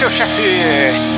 Matheus Chefe!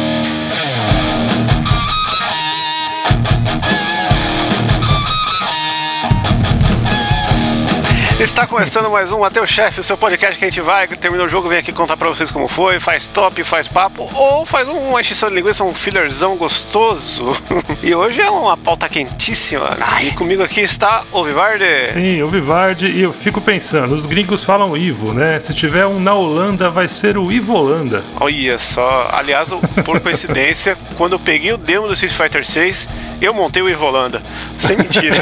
Está começando mais um Até o Chefe, o seu podcast que a gente vai, termina o jogo, vem aqui contar pra vocês como foi, faz top, faz papo, ou faz uma encheção de linguiça, um fillerzão gostoso. e hoje é uma pauta quentíssima. Ai. E comigo aqui está o Vivarde. Sim, o Vivarde, e eu fico pensando, os gringos falam Ivo, né? Se tiver um na Holanda, vai ser o Ivo Holanda. Olha só, aliás, por coincidência, quando eu peguei o demo do Street Fighter 6, eu montei o Ivo Holanda. Sem mentira.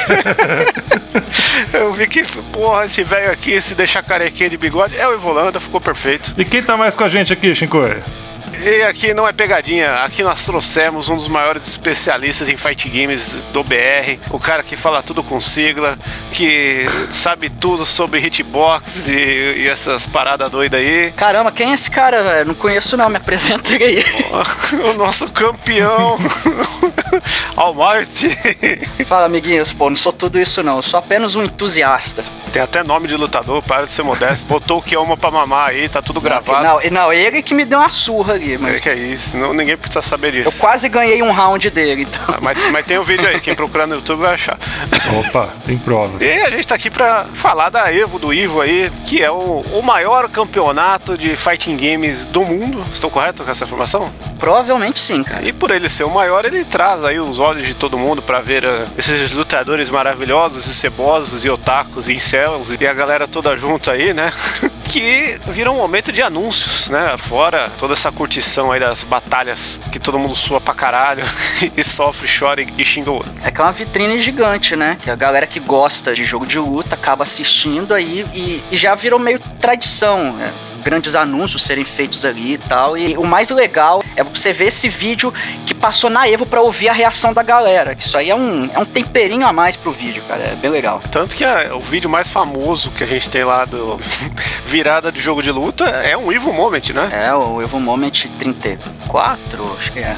eu vi que, porra, esse velho aqui, se deixar carequinha de bigode, é o Evolanda, ficou perfeito. E quem tá mais com a gente aqui, Shinkoi? E aqui não é pegadinha, aqui nós trouxemos um dos maiores especialistas em fight games do BR, o cara que fala tudo com sigla, que sabe tudo sobre hitbox e, e essas paradas doidas aí. Caramba, quem é esse cara, velho? Não conheço não, me apresenta aí. o nosso campeão, Almighty. Fala, amiguinhos, pô, não sou tudo isso não, eu sou apenas um entusiasta. Tem até nome de lutador, para de ser modesto. Botou o Kioma pra mamar aí, tá tudo gravado. Não, não, ele que me deu uma surra ali, mas. É que é isso, não, ninguém precisa saber disso. Eu quase ganhei um round dele, então. Ah, mas, mas tem o um vídeo aí, quem procurar no YouTube vai achar. Opa, tem provas. E a gente tá aqui pra falar da Evo, do Ivo aí, que é o, o maior campeonato de fighting games do mundo. Estou correto com essa informação? Provavelmente sim, cara. E por ele ser o maior, ele traz aí os olhos de todo mundo para ver uh, esses lutadores maravilhosos e cebosos e otakus e incels e a galera toda junto aí, né? que vira um momento de anúncios, né? Fora toda essa curtição aí das batalhas que todo mundo sua pra caralho e sofre, chora e xinga o outro. É que é uma vitrine gigante, né? Que a galera que gosta de jogo de luta acaba assistindo aí e, e já virou meio tradição, né? Grandes anúncios serem feitos ali e tal. E o mais legal é você ver esse vídeo que passou na Evo para ouvir a reação da galera. Que isso aí é um, é um temperinho a mais pro vídeo, cara. É bem legal. Tanto que é o vídeo mais famoso que a gente tem lá do virada de jogo de luta é um Evo Moment, né? É, o Evo Moment 34, acho que é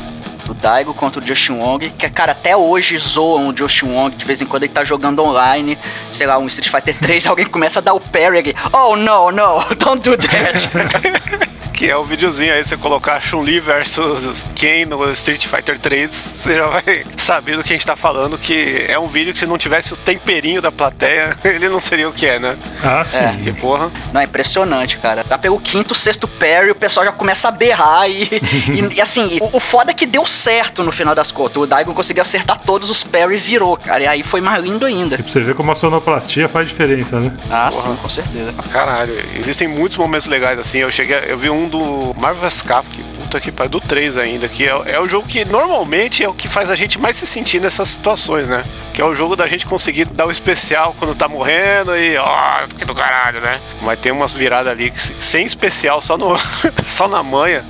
Daigo contra o Justin Wong, que, cara, até hoje zoam o Justin Wong, de vez em quando ele tá jogando online, sei lá, um Street Fighter 3, alguém começa a dar o parry, oh, no, no, don't do that. que é o videozinho aí, você colocar Chun-Li versus Ken no Street Fighter 3, você já vai saber do que a gente tá falando, que é um vídeo que se não tivesse o temperinho da plateia, ele não seria o que é, né? Ah, sim. É. Que porra. Não, é impressionante, cara. Já pelo quinto, sexto parry, o pessoal já começa a berrar e, e, e assim, o, o, foda é que deu certo no final das contas. O Daigon conseguiu acertar todos os parry e virou, cara. E aí foi mais lindo ainda. E pra você ver como a sonoplastia faz diferença, né? Ah, porra. sim, com certeza. Caralho, existem muitos momentos legais assim. Eu cheguei, eu vi um do Marvel's Cap, que puta que pariu, do 3 ainda, que é, é, o jogo que normalmente é o que faz a gente mais se sentir nessas situações, né? Que é o jogo da gente conseguir dar o especial quando tá morrendo e ó, que do caralho, né? Mas tem umas viradas ali que, sem especial, só, no, só na manha.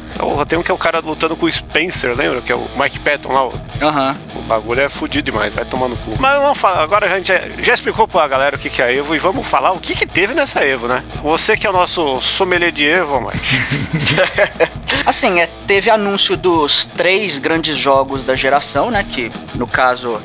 Tem um que é o cara lutando com o Spencer, lembra? Que é o Mike Patton lá. Aham. Uhum. O bagulho é fudido demais, vai tomar no cu. Mas vamos falar, agora a gente já, já explicou pra galera o que, que é a Evo e vamos falar o que, que teve nessa Evo, né? Você que é o nosso sommelier de Evo, Mike. assim, é, teve anúncio dos três grandes jogos da geração, né? Que no caso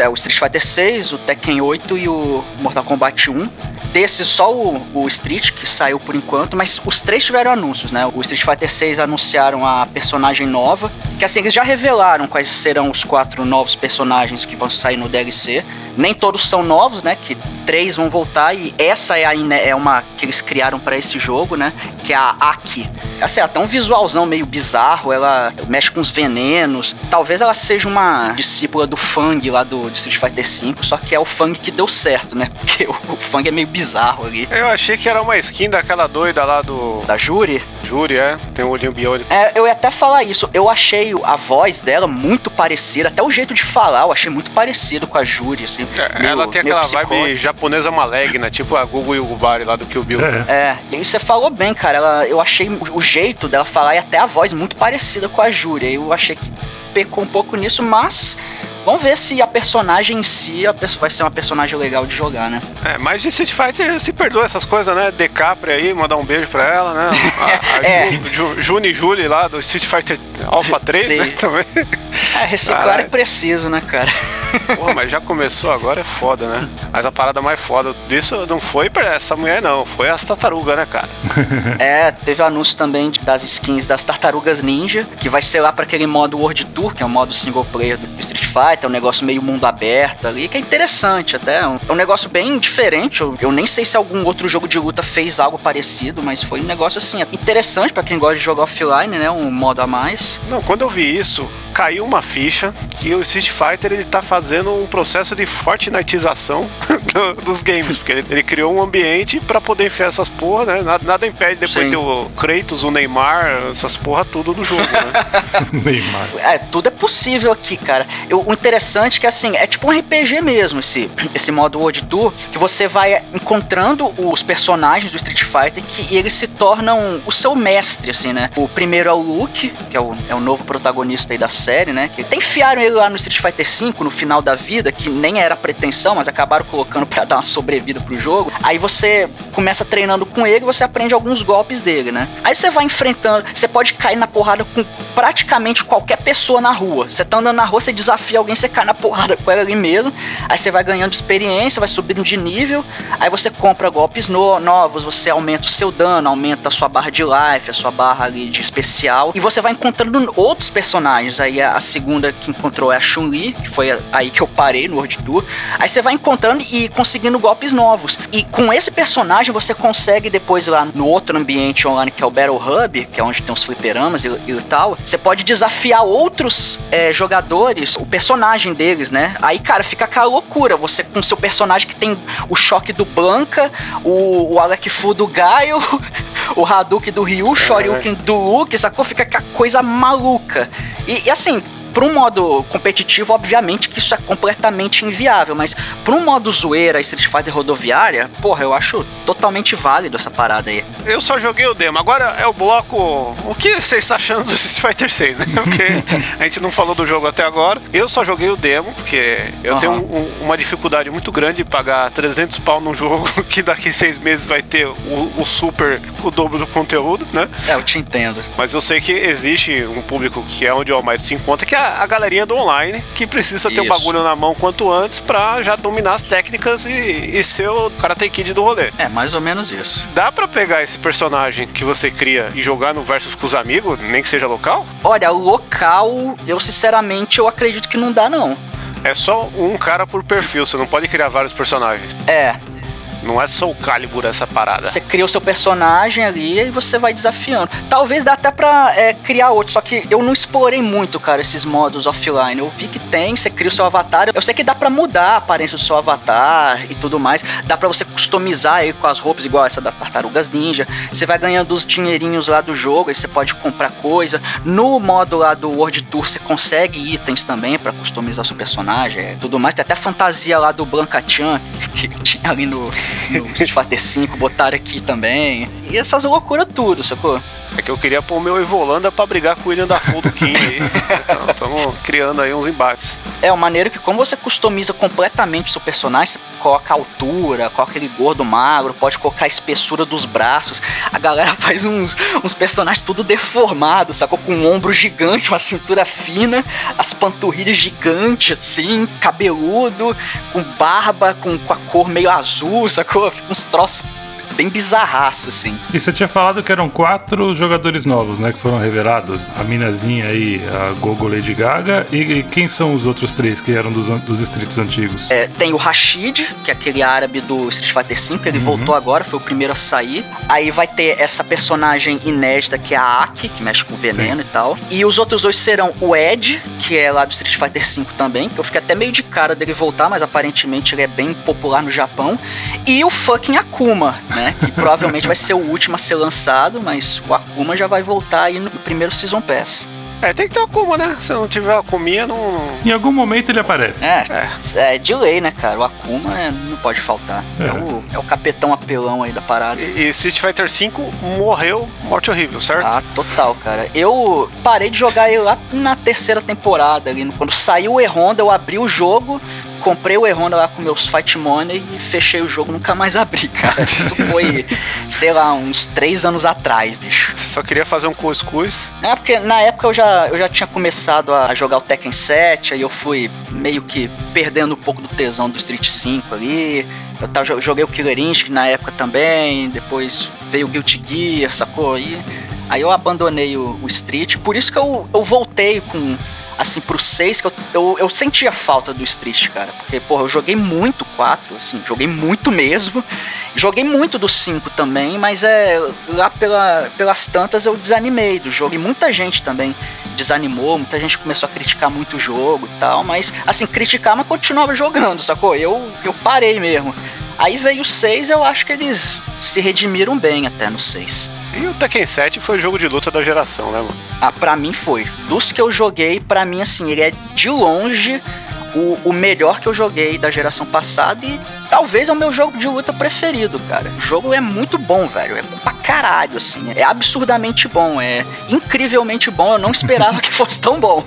é o Street Fighter 6, o Tekken 8 e o Mortal Kombat 1 Desse, só o, o Street, que saiu por enquanto, mas os três tiveram anúncios, né? O Street Fighter 6 anunciaram a personagem nova, que assim, eles já revelaram quais serão os quatro novos personagens que vão sair no DLC. Nem todos são novos, né? Que três vão voltar e essa é, a, é uma que eles criaram para esse jogo, né? Que é a Aki. Assim, tem um visualzão meio bizarro, ela mexe com os venenos. Talvez ela seja uma discípula do Fang lá do, do Street Fighter V, só que é o Fang que deu certo, né? Porque o, o Fang é meio bizarro ali. Eu achei que era uma skin daquela doida lá do. Da Juri? Juri, é. Tem um olhinho biônico. É, eu ia até falar isso. Eu achei a voz dela muito parecida, até o jeito de falar, eu achei muito parecido com a Juri, assim. É, meio, ela tem aquela vibe japonesa malegna, tipo a Gugu e o Gubari lá do Kill Bill. É, é e você falou bem, cara. Ela, eu achei o, o jeito dela falar e até a voz muito parecida com a Júlia. Eu achei que pecou um pouco nisso, mas Vamos ver se a personagem em si vai ser uma personagem legal de jogar, né? É, mas de Street Fighter se perdoa essas coisas, né? Decapre aí, mandar um beijo pra ela, né? A, a é. Ju, Juni e Julie lá do Street Fighter Alpha 3, Sim. né? Também. É, reciclar Caralho. é preciso, né, cara? Porra, mas já começou agora é foda, né? Mas a parada mais foda disso não foi pra essa mulher, não. Foi as tartarugas, né, cara? é, teve anúncio também das skins das tartarugas ninja, que vai ser lá pra aquele modo World Tour, que é o modo single player do Street Fighter, é um negócio meio mundo aberto ali, que é interessante até. É um negócio bem diferente. Eu, eu nem sei se algum outro jogo de luta fez algo parecido, mas foi um negócio assim, interessante para quem gosta de jogar offline, né? Um modo a mais. Não, quando eu vi isso, caiu uma ficha que o Street Fighter ele tá fazendo um processo de Fortniteização dos games, porque ele, ele criou um ambiente para poder enfiar essas porra, né? Nada, nada impede depois Sim. ter o Kratos, o Neymar, essas porra tudo no jogo, né? Neymar. É, tudo é possível aqui, cara. Eu, interessante que assim, é tipo um RPG mesmo esse, esse modo World Tour, que você vai encontrando os personagens do Street Fighter que eles se tornam o seu mestre, assim, né? O primeiro é o Luke, que é o, é o novo protagonista aí da série, né? Que enfiaram ele lá no Street Fighter V no final da vida, que nem era pretensão, mas acabaram colocando para dar uma sobrevida pro jogo. Aí você começa treinando com ele, você aprende alguns golpes dele, né? Aí você vai enfrentando, você pode cair na porrada com praticamente qualquer pessoa na rua. Você tá andando na rua, você desafia alguém, você cai na porrada com ela ali mesmo. Aí você vai ganhando experiência, vai subindo de nível. Aí você compra golpes no novos, você aumenta o seu dano, aumenta a sua barra de life, a sua barra ali de especial. E você vai encontrando outros personagens. Aí a segunda que encontrou é a Chun-Li, que foi aí que eu parei no World Tour. Aí você vai encontrando e conseguindo golpes novos. E com esse personagem você consegue depois lá no outro ambiente online que é o Battle Hub, que é onde tem os fliperamas e, e tal, você pode desafiar outros é, jogadores, o personagem deles, né? Aí, cara, fica aquela loucura. Você com seu personagem que tem o choque do Blanca, o, o Alec Fu do Gaio, o Hadouken do Ryu, o Shoryuken do Luke, sacou? Fica aquela coisa maluca. E, e assim, para um modo competitivo, obviamente que isso é completamente inviável, mas para um modo zoeira, Street Fighter rodoviária, porra, eu acho totalmente válido essa parada aí. Eu só joguei o demo, agora é o bloco. O que você está achando do Street Fighter 6, né? Porque a gente não falou do jogo até agora. Eu só joguei o demo, porque eu uhum. tenho um, uma dificuldade muito grande de pagar 300 pau num jogo que daqui seis meses vai ter o, o super, o dobro do conteúdo, né? É, eu te entendo. Mas eu sei que existe um público que é onde o Almighty se encontra, que é a, galerinha do online que precisa ter o bagulho na mão quanto antes pra já dominar as técnicas e, e ser o Karate Kid do rolê. É, mais ou menos isso. Dá pra pegar esse personagem que você cria e jogar no versus com os amigos, nem que seja local? Olha, local, eu sinceramente eu acredito que não dá não. É só um cara por perfil, você não pode criar vários personagens. É, não é Soul Calibur essa parada. Você cria o seu personagem ali e você vai desafiando. Talvez dá até pra é, criar outro, só que eu não explorei muito, cara, esses modos offline. Eu vi que tem, você cria o seu avatar. Eu sei que dá pra mudar a aparência do seu avatar e tudo mais. Dá pra você customizar aí com as roupas, igual essa das tartarugas ninja. Você vai ganhando os dinheirinhos lá do jogo, aí você pode comprar coisa. No modo lá do World Tour, você consegue itens também para customizar seu personagem e tudo mais. Tem até a fantasia lá do Blanca Chan, que ali no, no Street Fighter 5, botaram aqui também. E essas loucuras tudo, sacou? É que eu queria pôr o meu Evolanda pra brigar com o William da do King aí. então, estamos criando aí uns embates. É, uma maneira que como você customiza completamente o seu personagem, você coloca a altura, coloca aquele gordo magro, pode colocar a espessura dos braços. A galera faz uns, uns personagens tudo deformados, sacou? Com um ombro gigante, uma cintura fina, as panturrilhas gigantes, assim, cabeludo, com barba, com, com a cor meio azul, sacou? Fica uns troços bem bizarraço, assim. E você tinha falado que eram quatro jogadores novos, né? Que foram revelados. A Minazinha aí, a Gogo Lady Gaga. E, e quem são os outros três que eram dos, dos streets antigos? É, tem o Rashid, que é aquele árabe do Street Fighter V. Ele uhum. voltou agora, foi o primeiro a sair. Aí vai ter essa personagem inédita que é a Aki, que mexe com veneno Sim. e tal. E os outros dois serão o Ed, que é lá do Street Fighter V também. Que eu fiquei até meio de cara dele voltar, mas aparentemente ele é bem popular no Japão. E o fucking Akuma, né? Né? Que provavelmente vai ser o último a ser lançado, mas o Akuma já vai voltar aí no primeiro Season Pass. É, tem que ter o Akuma, né? Se não tiver o Akuminha, não. Em algum momento ele aparece. É, é, de lei, né, cara? O Akuma é, não pode faltar. É. é. o, é o capetão apelão aí da parada. E, e Street Fighter V morreu, morte horrível, certo? Ah, total, cara. Eu parei de jogar ele lá na terceira temporada, ali, quando saiu o E-Honda, eu abri o jogo, comprei o E-Honda lá com meus Fight Money e fechei o jogo, nunca mais abri, cara. Isso foi, sei lá, uns três anos atrás, bicho. Só queria fazer um cuscuz. É, porque na época eu já, eu já tinha começado a jogar o Tekken 7, aí eu fui meio que perdendo um pouco do tesão do Street 5 ali. Eu joguei o Killer Instinct na época também, depois veio o Guilty Gear, sacou? E aí eu abandonei o, o Street, por isso que eu, eu voltei com assim, pro 6, que eu, eu, eu sentia falta do Street, cara. Porque, porra, eu joguei muito 4, assim, joguei muito mesmo. Joguei muito do 5 também, mas é lá pela, pelas tantas eu desanimei do jogo. E muita gente também desanimou, muita gente começou a criticar muito o jogo e tal. Mas, assim, criticar, mas continuava jogando, sacou? Eu, eu parei mesmo. Aí veio o 6, eu acho que eles se redimiram bem até no 6. E o Tekken 7 foi o jogo de luta da geração, né, mano? Ah, pra mim foi. Dos que eu joguei, pra mim, assim, ele é de longe o, o melhor que eu joguei da geração passada e talvez é o meu jogo de luta preferido, cara. O jogo é muito bom, velho. É bom pra caralho, assim. É absurdamente bom. É incrivelmente bom. Eu não esperava que fosse tão bom.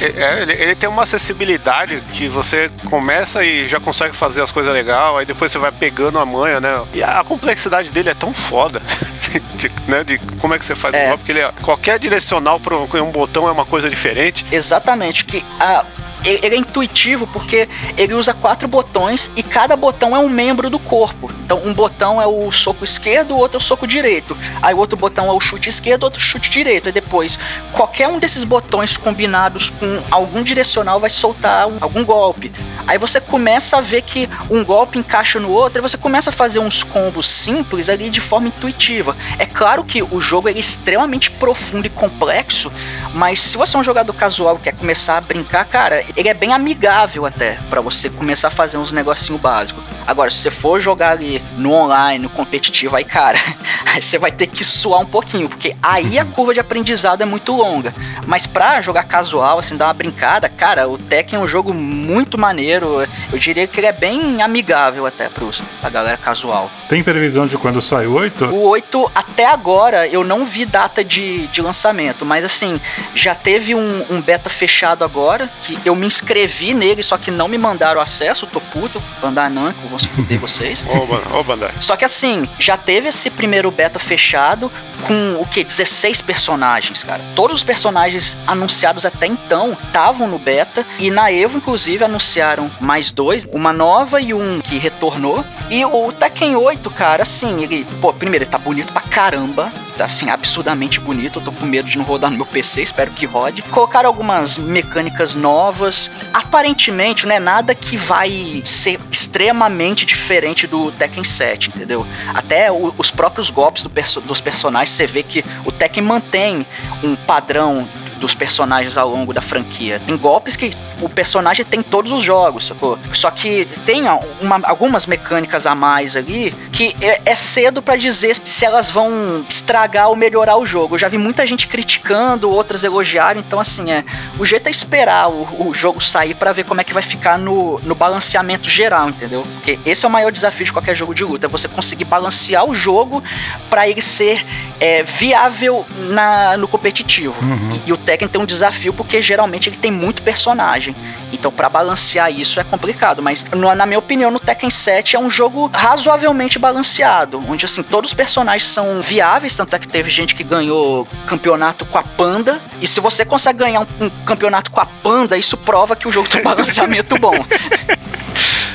É, é, é, ele, ele, tem uma acessibilidade que você começa e já consegue fazer as coisas legal, aí depois você vai pegando a manha, né? E a complexidade dele é tão foda. De, né, de como é que você faz é. o golpe, porque ele, é, qualquer direcional para um, um botão é uma coisa diferente. Exatamente, que a, ele é intuitivo porque ele usa quatro botões e cada botão é um membro do corpo. Então, um botão é o soco esquerdo, o outro é o soco direito. Aí, o outro botão é o chute esquerdo, outro chute direito. E depois, qualquer um desses botões combinados com algum direcional vai soltar um, algum golpe. Aí você começa a ver que um golpe encaixa no outro e você começa a fazer uns combos simples ali de forma intuitiva. É claro que o jogo é extremamente profundo e complexo, mas se você é um jogador casual e quer começar a brincar, cara, ele é bem amigável até para você começar a fazer uns negocinho básico. Agora, se você for jogar ali no online, no competitivo, aí, cara, aí você vai ter que suar um pouquinho, porque aí a curva de aprendizado é muito longa. Mas pra jogar casual, assim, dar uma brincada, cara, o Tekken é um jogo muito maneiro. Eu diria que ele é bem amigável até pros, pra galera casual. Tem previsão de quando sai o 8? O 8, até agora, eu não vi data de, de lançamento, mas assim, já teve um, um beta fechado agora, que eu me inscrevi nele, só que não me mandaram acesso, tô puto, Bandai Namco, vou se fuder vocês. Ô, ô Bandai. Só que assim, já teve esse primeiro beta fechado com o que? 16 personagens, cara. Todos os personagens anunciados até então estavam no beta e na Evo, inclusive, anunciaram mais dois, uma nova e um que retornou. E o Tekken 8, cara, assim, ele, pô, primeiro, ele tá bonito pra caramba tá assim, absurdamente bonito. Eu tô com medo de não rodar no meu PC, espero que rode. Colocaram algumas mecânicas novas. Aparentemente, não é nada que vai ser extremamente diferente do Tekken 7, entendeu? Até o, os próprios golpes do perso dos personagens, você vê que o Tekken mantém um padrão dos personagens ao longo da franquia. Tem golpes que o personagem tem todos os jogos, sacou? Só que tem uma, algumas mecânicas a mais ali que é, é cedo para dizer se elas vão estragar ou melhorar o jogo. Eu já vi muita gente criticando, outras elogiaram, então assim, é, o jeito é esperar o, o jogo sair para ver como é que vai ficar no, no balanceamento geral, entendeu? Porque esse é o maior desafio de qualquer jogo de luta, é você conseguir balancear o jogo para ele ser é, viável na, no competitivo. Uhum. E, e o Tekken tem um desafio porque geralmente ele tem muito personagem. Então, para balancear isso é complicado. Mas, no, na minha opinião, no Tekken 7 é um jogo razoavelmente balanceado. Onde, assim, todos os personagens são viáveis. Tanto é que teve gente que ganhou campeonato com a Panda. E se você consegue ganhar um, um campeonato com a Panda, isso prova que o jogo tem um balanceamento bom.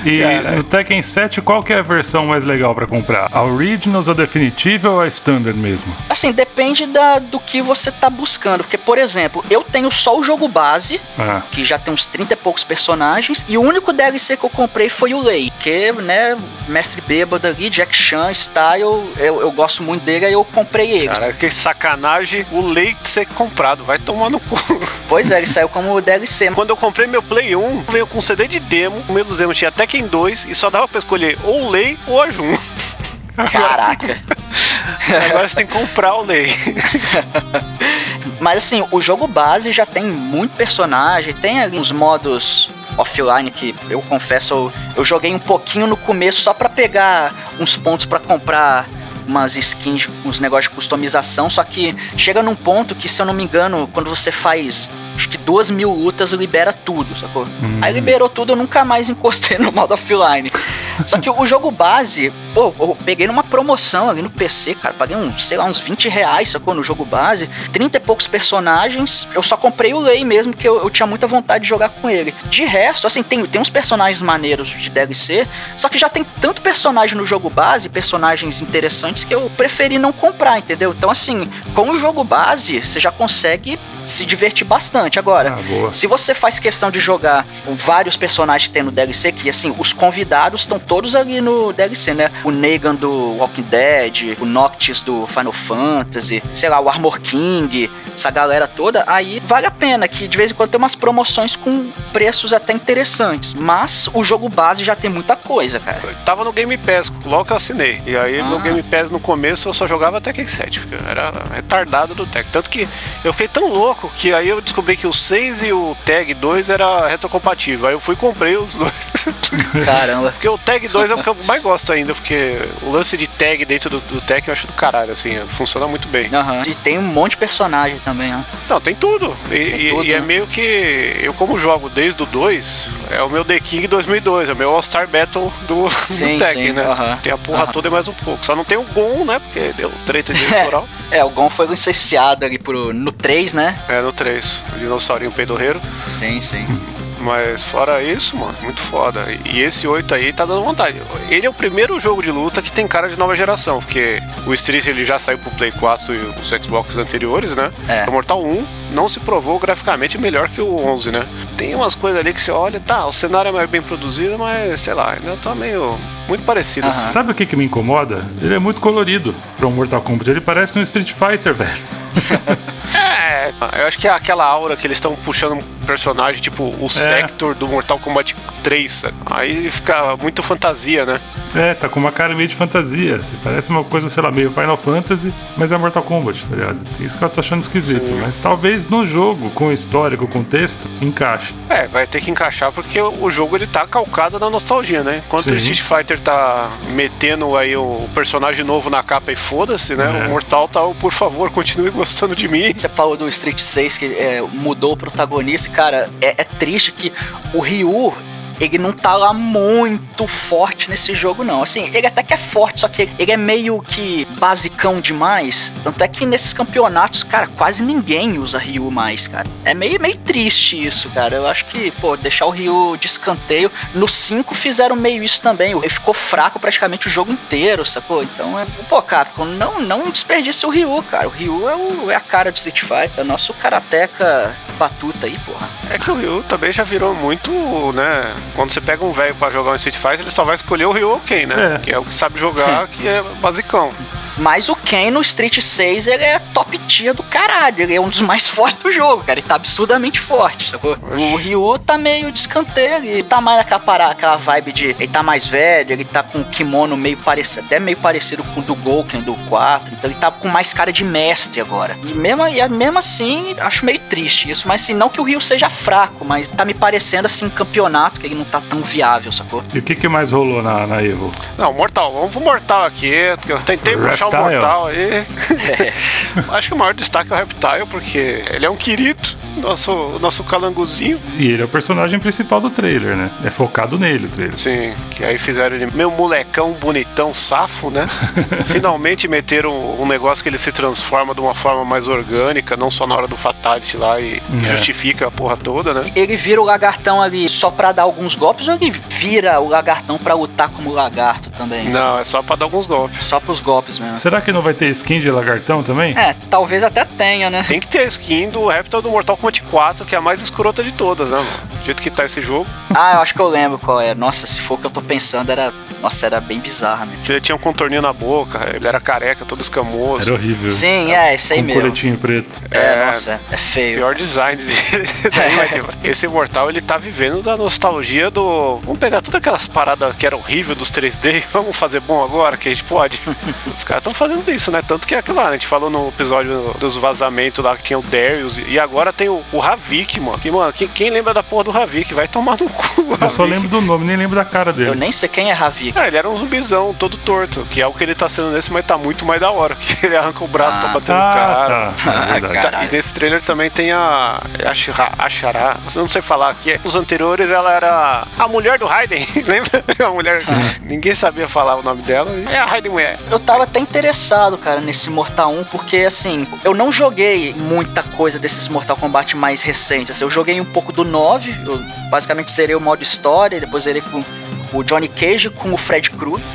E no Tekken 7, qual que é a versão mais legal para comprar? A Originals, a Definitiva ou a Standard mesmo? Assim, depende da, do que você tá buscando. Porque, por exemplo, eu tenho só o jogo base, ah. que já tem uns 30 e poucos personagens, e o único DLC que eu comprei foi o Lei, que, né, mestre bêbado ali, Jack Chan, Style, eu, eu gosto muito dele, aí eu comprei ele. Cara, que sacanagem o Lei ser comprado, vai tomar no cu. Pois é, ele saiu como DLC. Quando eu comprei meu Play 1, veio com CD de demo, o meu dos demos tinha até Tekken 2 e só dava pra escolher ou o Lei ou a Jun. Caraca. Agora você tem que comprar o Lei. Mas assim, o jogo base já tem muito personagem, tem ali uns modos offline que eu confesso eu, eu joguei um pouquinho no começo só para pegar uns pontos para comprar umas skins, uns negócios de customização, só que chega num ponto que, se eu não me engano, quando você faz acho que duas mil lutas libera tudo, sacou? Hum. Aí liberou tudo, eu nunca mais encostei no modo offline. Só que o jogo base, pô, eu peguei numa promoção ali no PC, cara, paguei uns, sei lá, uns 20 reais, sacou? No jogo base, 30 e poucos personagens, eu só comprei o Lei mesmo, que eu, eu tinha muita vontade de jogar com ele. De resto, assim, tem, tem uns personagens maneiros de DLC, só que já tem tanto personagem no jogo base, personagens interessantes, que eu preferi não comprar, entendeu? Então, assim, com o jogo base, você já consegue se divertir bastante. Agora, ah, se você faz questão de jogar vários personagens que tem no DLC, que assim, os convidados estão todos ali no DLC, né? O Negan do Walking Dead, o Noctis do Final Fantasy, sei lá, o Armor King, essa galera toda, aí vale a pena que de vez em quando tem umas promoções com preços até interessantes. Mas o jogo base já tem muita coisa, cara. Eu tava no Game Pass, logo que eu assinei. E aí ah. no Game Pass no começo eu só jogava Tekken 7, era retardado do Tekken. Tanto que eu fiquei tão louco que aí eu descobri que o 6 e o Tag 2 era retrocompatível. Aí eu fui e comprei os dois. Caramba. porque o Tag 2 é o que eu mais gosto ainda, porque o lance de tag dentro do, do Tekken eu acho do caralho, assim, funciona muito bem. Uhum. E tem um monte de personagem também, né? Não, tem tudo. E, tem tudo, e é né? é meio que. Eu, como jogo desde o 2, é o meu The King 2002, é o meu All-Star Battle do, sim, do Tekken, né? Uhum. Tem a porra uhum. toda e mais um pouco. Só não tem o Gon, né? Porque deu treta de eleitoral. é, o Gon foi licenciado ali pro, no 3, né? É, no 3. O dinossaurinho peidorreiro. Sim, sim. Mas fora isso, mano, muito foda. E esse 8 aí tá dando vontade. Ele é o primeiro jogo de luta que tem cara de nova geração, porque o Street ele já saiu pro Play 4 e os Xbox anteriores, né? É. O Mortal 1 não se provou graficamente melhor que o 11, né? Tem umas coisas ali que você olha, tá, o cenário é mais bem produzido, mas sei lá, ainda tá meio muito parecido. Assim. Sabe o que, que me incomoda? Ele é muito colorido para um Mortal Kombat. Ele parece um Street Fighter, velho. é, eu acho que é aquela aura que eles estão puxando um personagem, tipo o é. Sector do Mortal Kombat 3. Aí fica muito fantasia, né? É, tá com uma cara meio de fantasia. Assim, parece uma coisa, sei lá, meio Final Fantasy, mas é Mortal Kombat, tá ligado? Isso que eu tô achando esquisito. Sim. Mas talvez no jogo, com história, com contexto, encaixe. É, vai ter que encaixar porque o jogo ele tá calcado na nostalgia, né? Enquanto Sim. o Street Fighter tá metendo aí o personagem novo na capa e foda-se, né? É. O Mortal tá, por favor, continue gostando de mim. Você falou do Street 6 que é, mudou o protagonista, cara, é, é triste que o Ryu ele não tá lá muito forte nesse jogo, não. Assim, ele até que é forte, só que ele é meio que basicão demais. Tanto é que nesses campeonatos, cara, quase ninguém usa Ryu mais, cara. É meio, meio triste isso, cara. Eu acho que, pô, deixar o Ryu de escanteio. No 5 fizeram meio isso também. Ele ficou fraco praticamente o jogo inteiro, sacou? Então, é, pô, Capcom, não, não desperdice o Ryu, cara. O Ryu é, o, é a cara do Street Fighter, nosso karateca batuta aí, porra. É que o Ryu também já virou muito, né? Quando você pega um velho para jogar um Street Fighter, ele só vai escolher o Ryu ou Ken, né? É. Que é o que sabe jogar, que é basicão. Mas o Ken no Street 6 ele é top tier do caralho. Ele é um dos mais fortes do jogo, cara. Ele tá absurdamente forte, sacou? Oxi. O Ryu tá meio descanteiro. Ele tá mais aquela, aquela vibe de. Ele tá mais velho, ele tá com o kimono meio parecido. Até meio parecido com o do Gouken do 4. Então ele tá com mais cara de mestre agora. E mesmo, e mesmo assim, acho meio triste isso. Mas assim, não que o Ryu seja fraco, mas tá me parecendo assim, campeonato, que ele não tá tão viável, sacou? E o que, que mais rolou na, na Evo? Não, Mortal. Vamos pro Mortal aqui. Eu tentei puxar puxar o Mortal aí. É. Acho que o maior destaque é o Reptile, porque ele é um querido, nosso, nosso calangozinho. E ele é o personagem principal do trailer, né? É focado nele o trailer. Sim, que aí fizeram ele meu molecão bonitão, safo, né? Finalmente meteram um negócio que ele se transforma de uma forma mais orgânica, não só na hora do Fatality lá e é. justifica a porra toda, né? Ele vira o lagartão ali só pra dar alguns golpes ou ele vira o lagartão pra lutar como lagarto também? Não, é só pra dar alguns golpes. Só pros golpes mesmo. Será que não vai ter skin de lagartão também? É, talvez até tenha, né? Tem que ter skin do Raptor do Mortal Kombat 4, que é a mais escrota de todas, né, mano? Do jeito que tá esse jogo. Ah, eu acho que eu lembro qual é. Nossa, se for o que eu tô pensando, era Nossa, era bem bizarra, né? Ele tinha um contorninho na boca, ele era careca, todo escamoso. Era horrível. Sim, é, isso aí Com mesmo. coletinho preto. É, É, nossa, é feio. Pior design dele. Esse Imortal, ele tá vivendo da nostalgia do. Vamos pegar todas aquelas paradas que eram horríveis dos 3D, vamos fazer bom agora, que a gente pode. Os caras estão fazendo isso, né? Tanto que é aquilo lá, a gente falou no episódio dos vazamentos lá que tinha o Darius, e agora tem o, o Havik, mano. Que, mano, quem, quem lembra da porra do Havik? Vai tomar no cu. Eu só Havik. lembro do nome, nem lembro da cara Eu dele. nem sei quem é Ravik. É, ele era um zumbizão todo torto, que é o que ele tá sendo nesse, mas tá muito mais da hora. Que ele arranca o braço, tá Ah, batendo no cara. Ah, tá. É verdade. Cara. Tá, Caralho. e nesse trailer também tem a eu não sei falar aqui. Nos anteriores ela era a mulher do Raiden, lembra? A mulher. Ninguém sabia falar o nome dela. É a Raiden mulher. Eu tava até interessado, cara, nesse Mortal 1, porque assim, eu não joguei muita coisa desses Mortal Kombat mais recentes. Assim, eu joguei um pouco do 9, eu basicamente zerei o modo história, depois zerei com o Johnny Cage com o Fred Krueger,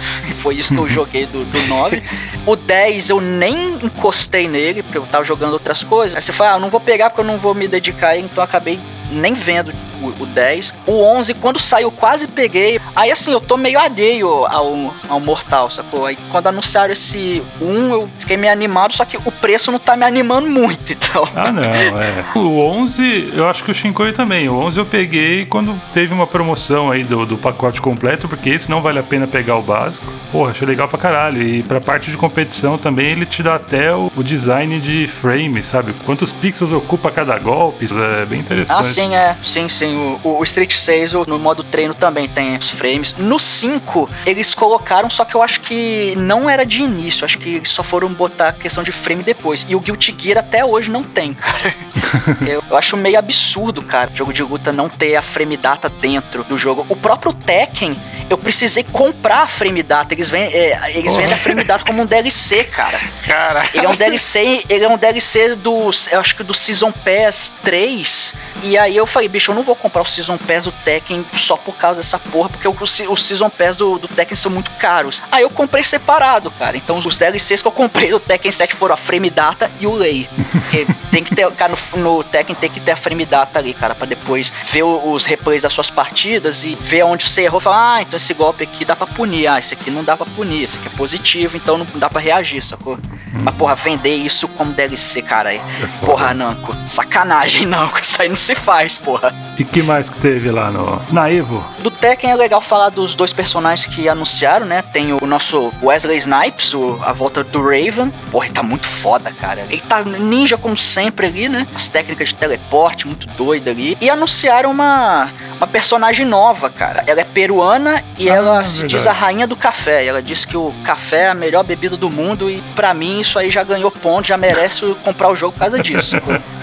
foi isso que eu joguei do, do 9. O 10 eu nem encostei nele, porque eu tava jogando outras coisas. Aí você fala, ah, não vou pegar porque eu não vou me dedicar, então acabei nem vendo o, o 10. O 11, quando saiu, quase peguei. Aí assim, eu tô meio alheio ao, ao Mortal, sacou? Aí quando anunciaram esse 1, eu fiquei meio animado, só que o preço não tá me animando muito, então. Ah, não, é. O 11, eu acho que o Shinkoi também. O 11 eu peguei quando teve uma promoção aí do, do pacote completo, porque esse não vale a pena pegar o básico. Porra, achei legal pra caralho. E pra parte de competição também, ele te dá até o, o design de frame, sabe? Quantos pixels ocupa cada golpe. É bem interessante. Ah, sim, é. Sim, sim. O, o- o Street 6, o- no modo treino, também tem os frames. No 5, eles colocaram, só que eu acho que não era de início. Acho que só foram botar a questão de frame depois. E o Guilty Gear até hoje não tem, cara. eu, eu acho meio absurdo, cara, jogo de luta não ter a frame data dentro do jogo. O próprio Tekken, eu precisei comprar a frame data. Eles, vêm, é, eles vendem a frame data como um DLC, cara. Cara. Ele é um DLC, ele é um DLC do, eu acho que do Season Pass 3. E aí eu falei, bicho, eu não vou comprar o Season Pass do Tekken só por causa dessa porra, porque o, o Season Pass do, do Tekken são muito caros. Aí eu comprei separado, cara. Então os DLCs que eu comprei do Tekken 7 foram a Frame Data e o Lei. Porque tem que ter, cara, no, no Tekken tem que ter a Frame Data ali, cara, pra depois ver os replays das suas partidas e ver onde você errou. Falar, ah, então esse golpe aqui dá pra punir. Ah, esse aqui não dá pra punir, esse aqui é positivo, então não dá pra reagir, sacou? Mas, porra, vender isso como DLC, cara. aí. É. Porra, Namco. Sacanagem, Namco. Isso aí não se faz, porra. E que mais que teve lá no. Na Evo? Do Tekken é legal falar dos dois personagens que anunciaram, né? Tem o nosso Wesley Snipes, o- a volta do Raven. Porra, ele tá muito foda, cara. Ele tá ninja como sempre ali, né? As técnicas de teleporte, muito doida ali. E anunciaram uma, uma personagem nova, cara. Ela é peruana e Ah, ela se verdade. diz a rainha do café. Ela diz que o café é a melhor bebida do mundo e pra mim isso aí já ganhou ponto, já merece comprar o jogo por causa disso.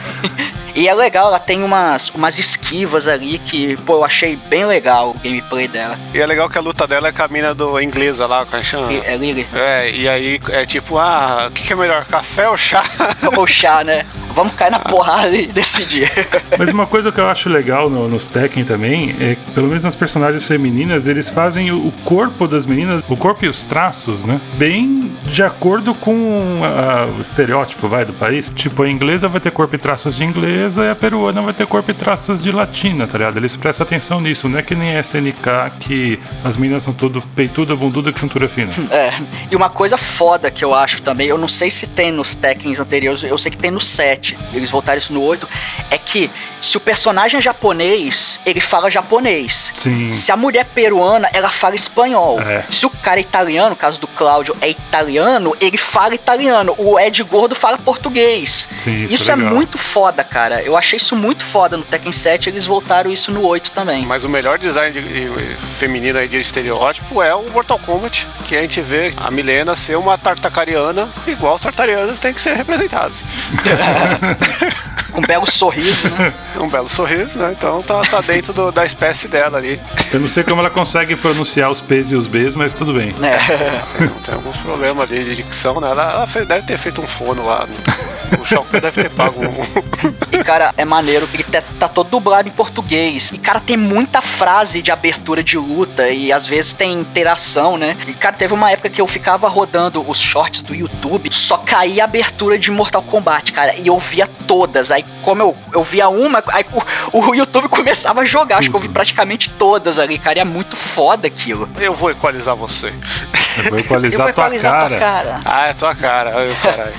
E é legal, ela tem umas, umas esquivas ali que, pô, eu achei bem legal o gameplay dela. E é legal que a luta dela é com a mina do inglesa lá, com a chama. E- É Lily. É, e aí é tipo, ah, o que, que é melhor, café ou chá? Ou chá, né? Vamos cair na porrada e decidir. Mas uma coisa que eu acho legal no- nos Tekken também é que, pelo menos nas personagens femininas, eles fazem o, o corpo das meninas, o corpo e os traços, né? Bem de acordo com a- o estereótipo, vai, do país. Tipo, a inglesa vai ter corpo e traços de inglesa e a peruana vai ter corpo e traços de latina, tá ligado? Eles prestam atenção nisso, não é que nem a SNK que as meninas são tudo peituda, bunduda com cintura fina. É, e uma coisa foda que eu acho também, eu não sei se tem nos Tekkens anteriores, eu sei que tem no 7, eles voltaram isso no 8, é que se o personagem é japonês, ele fala japonês. Sim. Se a mulher é peruana, ela fala espanhol. É. Se o cara é italiano, no caso do Cláudio é italiano, ele fala italiano. O Ed Gordo fala português. Sim, isso Isso, é é muito foda, cara. Eu achei isso muito foda no Tekken 7, eles voltaram isso no 8 também. Mas o melhor design de- de- feminino aí de estereótipo é o Mortal Kombat, que a gente vê a Milena ser uma tartacariana, igual os tartarianos têm que ser representados. Um belo sorriso, né? Um belo sorriso, né? Então tá, tá dentro do- da espécie dela ali. Eu não sei como ela consegue pronunciar os P's e os B's, mas tudo bem. É. Tem, tem alguns problemas ali de dicção, né? Ela, ela fez- deve ter feito um fono lá. no- o Shopper deve ter pago um. E cara, é maneiro que ele tá, tá todo dublado em português. E, cara, tem muita frase de abertura de luta e às vezes tem interação, né? E, cara, teve uma época que eu ficava rodando os shorts do YouTube, só caía a abertura de Mortal Kombat, cara, e eu via todas. Aí, como eu, eu via uma, aí o, o YouTube começava a jogar. Acho que eu vi praticamente todas ali, cara. E é muito foda aquilo. Eu vou equalizar você. Eu vou equalizar, eu vou equalizar tua, cara. tua cara. Ah, é tua cara. Ai, caralho.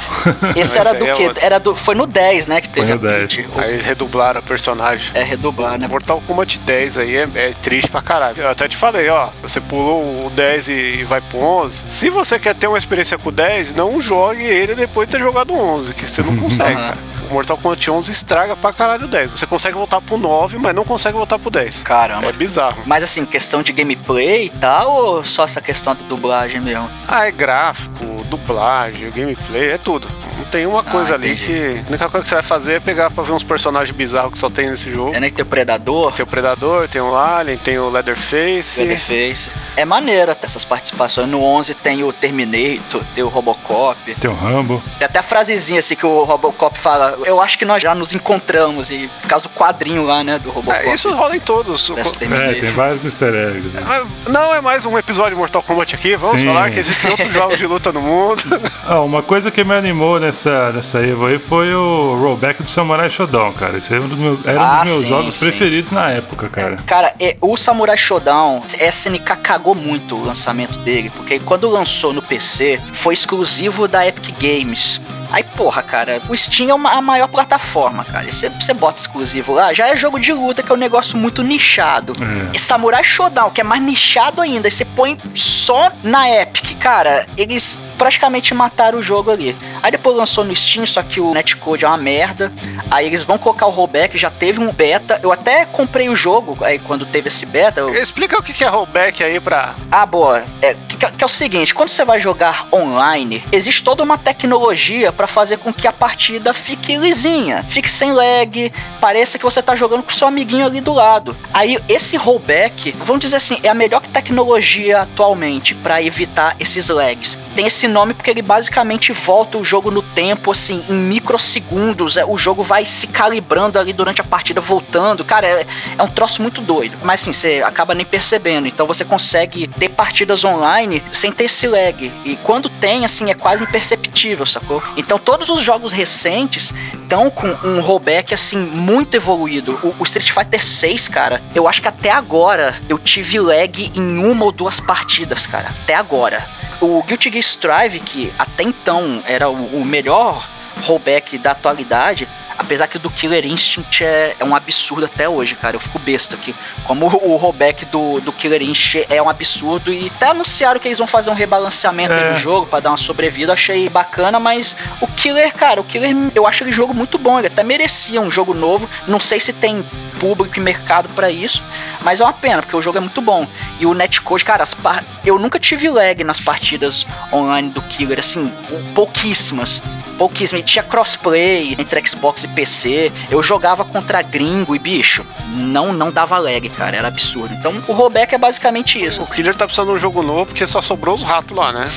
Esse era do é quê? Era do, foi no 10, né? Que teve foi no 10. Aí eles redublaram o personagem. É, redublar, né? Mortal Kombat 10 aí é, é, triste pra caralho. Eu até te falei, ó. Você pulou o 10 e vai pro 11. Se você quer ter uma experiência com o 10, não jogue ele depois de ter jogado o 11, que você não consegue, uhum. cara. Mortal Kombat 11 estraga pra caralho o 10. Você consegue voltar pro 9, mas não consegue voltar pro 10. Caramba. É bizarro. Mas assim, questão de gameplay e tal, ou só essa questão da dublagem mesmo? Ah, é gráfico, dublagem, gameplay, é tudo. Não tem uma coisa ah, ali que. A única coisa que você vai fazer é pegar pra ver uns personagens bizarros que só tem nesse jogo. É nem que tem o Predador. Tem o Predador, tem o Alien, tem o Leatherface. Leatherface. É maneira essas participações. No 11 tem o Terminator, tem o Robocop. Tem o Rambo. Tem até a frasezinha assim que o Robocop fala: Eu acho que nós já nos encontramos. E por causa do quadrinho lá, né? Do Robocop. É, isso rola em todos. É, tem vários easter eggs. Né? Não é mais um episódio de Mortal Kombat aqui. Vamos Sim. falar que existem outros jogos de luta no mundo. Ah, uma coisa que me animou nessa, nessa Evo aí foi o rollback do Samurai Shodown, cara. Esse era um dos meus, ah, um dos meus sim, jogos sim. preferidos na época, cara. Cara, o Samurai Shodown, SNK cagou muito o lançamento dele, porque quando lançou no PC, foi exclusivo da Epic Games. Aí, porra, cara, o Steam é uma, a maior plataforma, cara. Você, bota exclusivo lá, já é jogo de luta, que é um negócio muito nichado. É. E Samurai Shodown, que é mais nichado ainda, você põe só na Epic, cara, eles praticamente mataram o jogo ali. Aí depois lançou no Steam, só que o netcode é uma merda. Aí eles vão colocar o rollback, já teve um beta. Eu até comprei o jogo aí quando teve esse beta. Eu... Explica o que é rollback aí pra. Ah, boa. É, que, que é o seguinte: quando você vai jogar online, existe toda uma tecnologia para fazer com que a partida fique lisinha, fique sem lag, pareça que você tá jogando com seu amiguinho ali do lado. Aí esse rollback, vamos dizer assim, é a melhor tecnologia atualmente para evitar esses lags. Tem esse nome porque ele basicamente volta o jogo no tempo, assim, em microsegundos. É, o jogo vai se calibrando ali durante a partida, voltando. Cara, é, é um troço muito doido. Mas assim, você acaba nem percebendo. Então você consegue ter partidas online sem ter esse lag. E quando tem, assim, é quase imperceptível, sacou? Então todos os jogos recentes estão com um rollback, assim, muito evoluído. O, o Street Fighter 6, cara, eu acho que até agora eu tive lag em uma ou duas partidas, cara. Até agora. O Guilty Gear Strive, que até então era o, o melhor rollback da atualidade, Apesar que o do Killer Instinct é, é um absurdo até hoje, cara. Eu fico besta aqui. Como o, o rollback do, do Killer Instinct é um absurdo. E até anunciaram que eles vão fazer um rebalanceamento é. no jogo para dar uma sobrevida. Achei bacana, mas o Killer, cara, o Killer, eu acho ele jogo muito bom. Ele até merecia um jogo novo. Não sei se tem público e mercado para isso, mas é uma pena, porque o jogo é muito bom. E o netcode, cara, par... eu nunca tive lag nas partidas online do Killer, assim, pouquíssimas pouquíssimo. E tinha crossplay entre Xbox e PC. Eu jogava contra gringo e, bicho, não não dava lag, cara. Era absurdo. Então o rollback é basicamente isso. O Killer tá precisando de um jogo novo porque só sobrou os ratos lá, né?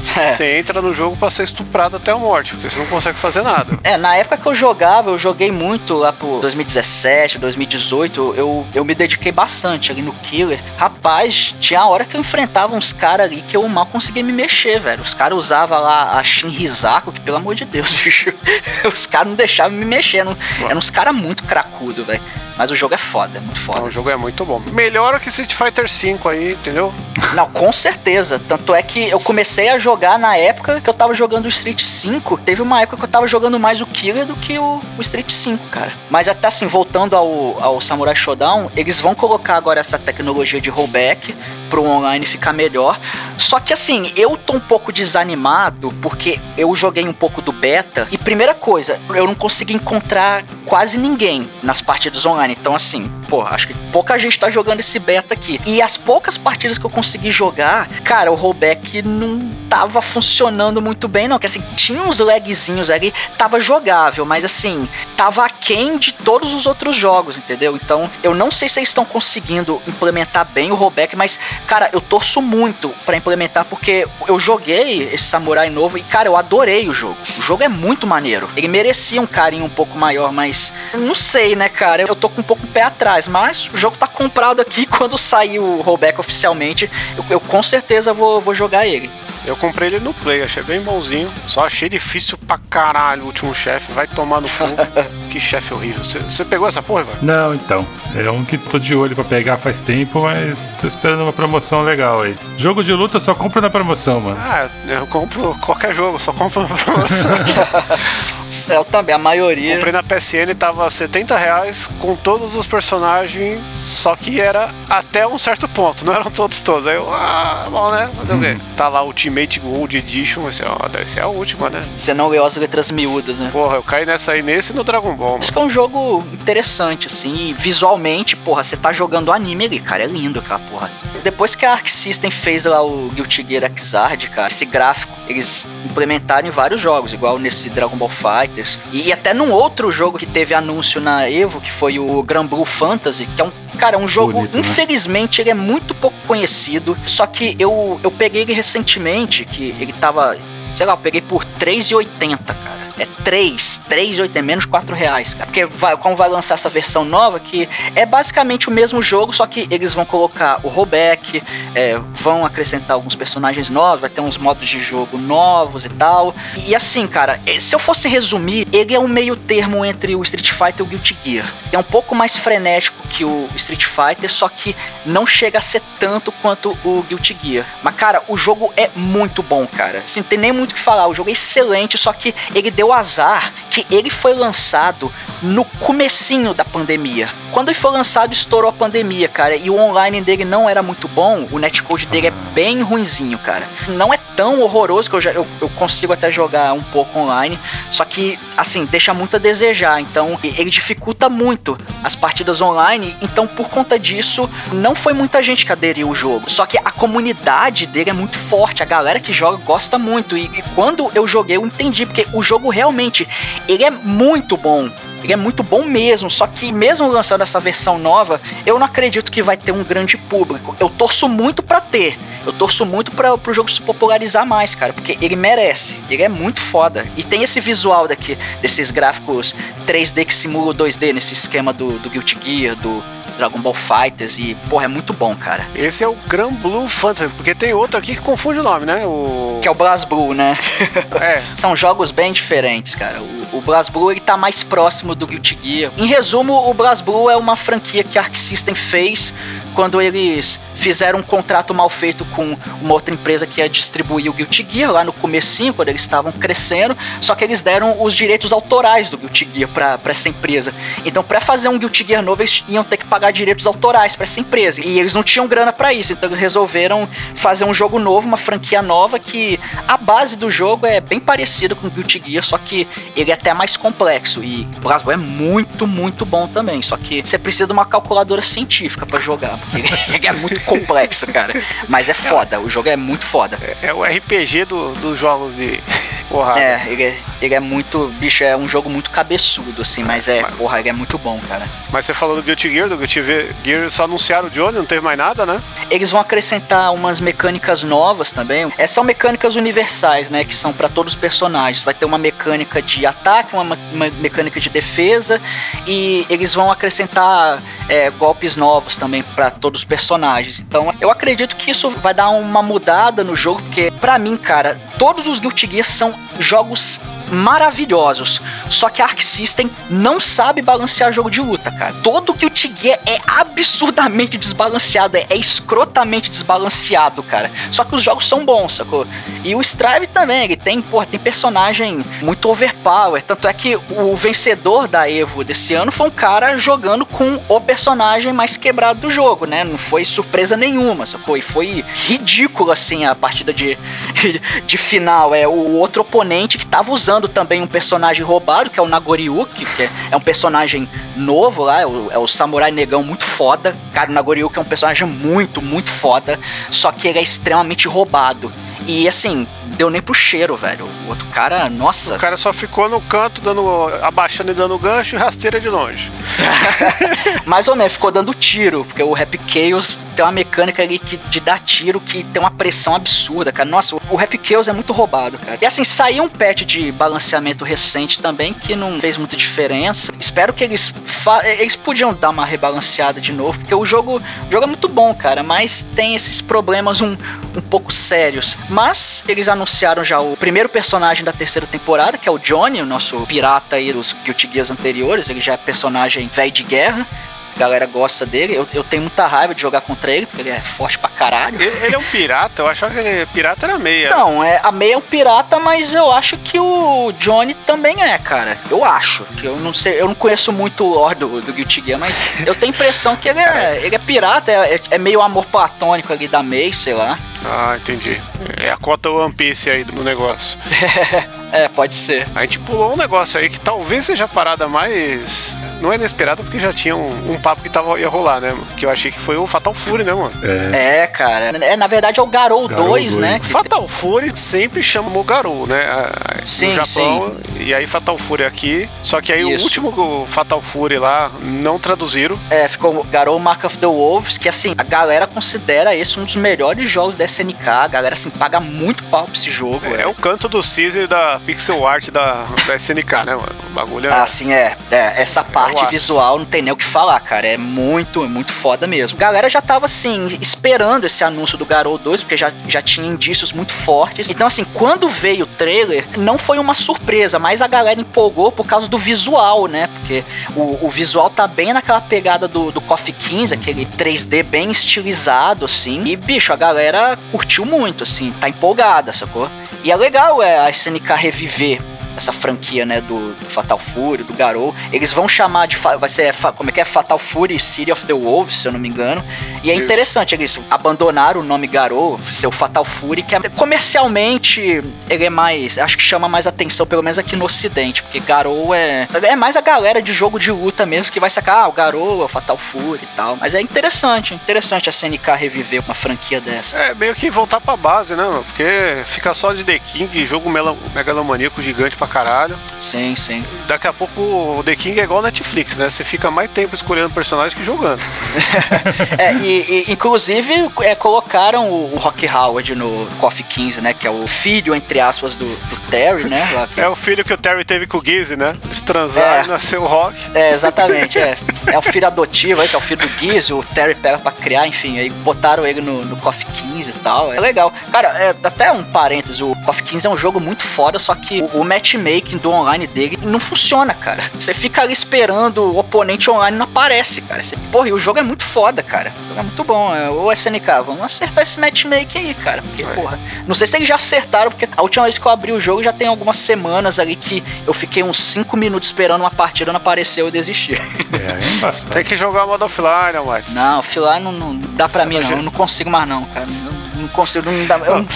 Você é. entra no jogo pra ser estuprado até a morte, porque você não consegue fazer nada. É, na época que eu jogava, eu joguei muito lá pro 2017, 2018. Eu, eu me dediquei bastante ali no Killer. Rapaz, tinha hora que eu enfrentava uns caras ali que eu mal conseguia me mexer, velho. Os caras usavam lá a Shinrizaku, que pelo amor de Deus, bicho. Os caras não deixavam me mexer. Não, eram uns caras muito cracudo, velho. Mas o jogo é foda, é muito foda. Não, o jogo é muito bom. Melhor que Street Fighter V aí, entendeu? Não, com certeza. Tanto é que eu comecei a jogar na época que eu tava jogando o Street 5. Teve uma época que eu tava jogando mais o Killer do que o, o Street 5, cara. Mas até assim, voltando ao, ao Samurai Shodown, eles vão colocar agora essa tecnologia de rollback pro online ficar melhor. Só que assim, eu tô um pouco desanimado porque eu joguei um pouco do beta e primeira coisa, eu não consegui encontrar quase ninguém nas partidas online. Então assim, pô, acho que pouca gente tá jogando esse beta aqui. E as poucas partidas que eu consegui jogar, cara, o rollback não tava funcionando muito bem, não. Que assim, tinha uns lagzinhos ali, tava jogável, mas assim, tava aquém de todos os outros jogos, entendeu? Então, eu não sei se eles estão conseguindo implementar bem o rollback, mas, cara, eu torço muito para implementar, porque eu joguei esse Samurai novo e, cara, eu adorei o jogo. O jogo é muito maneiro. Ele merecia um carinho um pouco maior, mas não sei, né, cara? Eu tô com um pouco o pé atrás, mas o jogo tá comprado aqui. Quando sair o rollback oficialmente, eu, eu com certeza vou, vou jogar ele. Eu comprei ele no Play, achei bem bonzinho. Só achei difícil pra caralho o último chefe. Vai tomar no cu. que chefe horrível. Você pegou essa porra, velho? Não, então. É um que tô de olho pra pegar faz tempo, mas tô esperando uma promoção legal aí. Jogo de luta eu só compro na promoção, mano. Ah, eu compro qualquer jogo, só compro na promoção. Eu também, a maioria. Comprei na PSN, tava 70 reais com todos os personagens, só que era até um certo ponto, não eram todos todos. Aí eu, ah, bom, né? Fazer o quê? Tá lá Ultimate Gold Edition, esse, ó, deve ser a última, né? Você não leu as letras miúdas, né? Porra, eu caí nessa aí nesse e no Dragon Ball. Isso que é um jogo interessante, assim, e visualmente, porra, você tá jogando anime ali, cara, é lindo aquela porra. Depois que a Arc System fez lá o Guilty Gear Xrd, cara, esse gráfico, eles implementaram em vários jogos, igual nesse Dragon Ball Fighters. E até num outro jogo que teve anúncio na Evo, que foi o Grand Blue Fantasy, que é um Cara, um jogo, Bonito, né? infelizmente, né? ele é muito pouco conhecido. Só que eu, eu peguei ele recentemente, que ele tava, sei lá, eu peguei por 3,80, cara é 3, 3, 8, é menos 4 reais, cara. Porque vai, como vai lançar essa versão nova, que é basicamente o mesmo jogo, só que eles vão colocar o rollback, é, vão acrescentar alguns personagens novos, vai ter uns modos de jogo novos e tal. E, assim, cara, é, se eu fosse resumir, ele é um meio termo entre o Street Fighter e o Guilty Gear. É um pouco mais frenético que o Street Fighter, só que não chega a ser tanto quanto o Guilty Gear. Mas, cara, o jogo é muito bom, cara. Assim, não tem nem muito o que falar. O jogo é excelente, só que ele deu azar que ele foi lançado no comecinho da pandemia. Quando ele foi lançado, estourou a pandemia, cara, e o online dele não era muito bom, o netcode dele é bem ruinzinho, cara. Não é tão horroroso que eu, já, eu, eu consigo até jogar um pouco online, só que, assim, deixa muito a desejar, então ele dificulta muito as partidas online, então por conta disso, não foi muita gente que aderiu o jogo. Só que a comunidade dele é muito forte, a galera que joga gosta muito, e, e quando eu joguei eu entendi, porque o jogo realmente, ele é muito bom. Ele é muito bom mesmo, só que mesmo lançando essa versão nova, eu não acredito que vai ter um grande público. Eu torço muito para ter. Eu torço muito para o jogo se popularizar mais, cara, porque ele merece. Ele é muito foda. E tem esse visual daqui, desses gráficos 3D que simula 2D nesse esquema do, do Guilty Gear, do Dragon Ball Fighters e, porra, é muito bom, cara. Esse é o Grand Blue Fantasy, porque tem outro aqui que confunde o nome, né? O... Que é o Blast Blue, né? É. São jogos bem diferentes, cara. O, o Blast Blue, ele tá mais próximo do Guilty Gear. Em resumo, o Blast Blue é uma franquia que a Arc System fez quando eles fizeram um contrato mal feito com uma outra empresa que ia distribuir o Guilty Gear lá no comecinho, quando eles estavam crescendo, só que eles deram os direitos autorais do Guilty Gear pra, pra essa empresa. Então, para fazer um Guilty Gear novo, eles iam ter que pagar direitos autorais para essa empresa. E eles não tinham grana para isso, então eles resolveram fazer um jogo novo, uma franquia nova, que a base do jogo é bem parecida com o Guilty Gear, só que ele é até mais complexo. E o Blast é muito, muito bom também, só que você precisa de uma calculadora científica para jogar, porque ele é muito complexo, cara. Mas é foda, o jogo é muito foda. É, é o RPG do, dos jogos de porrada. É ele, é, ele é muito. Bicho, é um jogo muito cabeçudo, assim, mas é, mas, porra, ele é muito bom, cara. Mas você falou do Guilty Gear, do Guilty Gear só anunciaram de onde? Não teve mais nada, né? Eles vão acrescentar umas mecânicas novas também. É, são mecânicas universais, né? Que são para todos os personagens. Vai ter uma mecânica de ataque, uma, uma mecânica de defesa, e eles vão acrescentar é, golpes novos também para todos os personagens. Então, eu acredito que isso vai dar uma mudada no jogo, porque para mim, cara, todos os Guilty Gear são jogos maravilhosos. Só que a Arc System não sabe balancear jogo de luta, cara. Todo que o Gear é absurdamente desbalanceado, é, é, escrotamente desbalanceado, cara. Só que os jogos são bons, sacou? E o Strive também, ele tem, porra, tem personagem muito overpower. Tanto é que o vencedor da Evo desse ano foi um cara jogando com o personagem mais quebrado do jogo, né? Não foi surpresa nenhuma, sacou? E foi ridículo, assim, a partida de, de final. É o outro oponente que tava usando também um personagem roubado, que é o Nagoriuki, que é um personagem novo lá, é o, é o samurai negão muito foda. Cara, o Nagoriuki é um personagem muito, muito foda, só que ele é extremamente roubado. E assim, deu nem pro cheiro, velho. O outro cara, nossa. O cara só ficou no canto, dando, abaixando e dando gancho e rasteira de longe. Mais ou menos, ficou dando tiro, porque o Rap Chaos tem uma mecânica ali que, de dar tiro que tem uma pressão absurda, cara. Nossa, o Rap Chaos é muito roubado, cara. E assim, saiu um patch de balanceamento recente também, que não fez muita diferença. Espero que eles eles podiam dar uma rebalanceada de novo, porque o jogo, o jogo é muito bom, cara, mas tem esses problemas um, um pouco sérios. Mas eles anunciaram já o primeiro personagem da terceira temporada, que é o Johnny, o nosso pirata aí dos Guilty Gears anteriores. Ele já é personagem velho de guerra a galera gosta dele. Eu, eu tenho muita raiva de jogar contra ele, porque ele é forte pra caralho. Ele, ele é um pirata? Eu achava que ele, pirata era meia. Não, é, a meia é um pirata, mas eu acho que o Johnny também é, cara. Eu acho. Que eu não sei, eu não conheço muito o lore do, do Guilty Gear, mas eu tenho a impressão que ele é, ele é pirata, é, é, é meio amor platônico ali da May, sei lá. Ah, entendi. É a cota One Piece aí do negócio. É, pode ser. A gente pulou um negócio aí que talvez seja a parada mais. Não é inesperada porque já tinha um, um, papo que tava, ia rolar, né? Que eu achei que foi o Fatal Fury, né, mano? É, é cara. É, na verdade é o Garou, Garou 2, 2, né? Fatal Fury sempre chamou Garou, né? Sim, no Japão. Sim. E aí Fatal Fury aqui. Só que aí Isso. o último Fatal Fury lá não traduziram. É, ficou Garou Mark of the Wolves, que assim, a galera considera esse um dos melhores jogos da SNK. A galera assim paga muito pau pra esse jogo. É, é o canto do Caesar da pixel art da, da SNK, né, mano? O bagulho é. Ah, sim, é. é essa é parte visual não tem nem o que falar, cara. É muito, muito foda mesmo. A galera já tava, assim, esperando esse anúncio do Garou 2, porque já, já tinha indícios muito fortes. Então, assim, quando veio o trailer, não foi uma surpresa, mas a galera empolgou por causa do visual, né? Porque o, o visual tá bem naquela pegada do, do Coffee 15, aquele 3D bem estilizado, assim. E, bicho, a galera curtiu muito, assim, tá empolgada, sacou? E é legal é, a SNK reviver essa franquia, né, do, do, Fatal Fury, do Garou. Eles vão chamar de. Vai ser. Como é que é? Fatal Fury City of the Wolves, se eu não me engano. E é interessante, eles abandonaram o nome Garou, seu Fatal Fury, que é, comercialmente ele é mais. Acho que chama mais atenção, pelo menos aqui no Ocidente, porque Garou é. É mais a galera de jogo de luta mesmo que vai sacar, ah, o Garou é o Fatal Fury e tal. Mas é interessante, interessante a SNK reviver uma franquia dessa. É, meio que voltar pra base, né, mano? Porque fica só de The King, jogo megalomaníaco gigante pra caralho. Sim, sim. Daqui a pouco o The King é igual Netflix, né? Você fica mais tempo escolhendo personagens que jogando. é, e, e, inclusive é, colocaram o, o Rock Howard no Coffee 15, né? Que é o filho, entre aspas, do, do Terry, né? Que... É o filho que o Terry teve com o Gizzy, né? Eles transaram é. e nasceu o Rock. É, exatamente, é. É o filho adotivo aí, que é o filho do Gizzy, o Terry pega pra criar, enfim, aí botaram ele no, no Coffee 15 e tal. É legal. Cara, é, até um parênteses, o Coffee 15 é um jogo muito foda, só que o, o match matchmaking do online dele não funciona, cara. Você fica ali esperando o oponente online não aparece, cara. Você, porra, e o jogo é muito foda, cara. O jogo é muito bom. É, ô SNK, vamos acertar esse matchmaking aí, cara. Porque, porra, não sei se eles já acertaram, porque a última vez que eu abri o jogo já tem algumas semanas ali que eu fiquei uns 5 minutos esperando uma partida, não apareceu e desisti. É, é Tem que jogar modo offline, Max. Não, offline não, não dá pra Você mim, não. Eu não consigo mais, não, cara. Não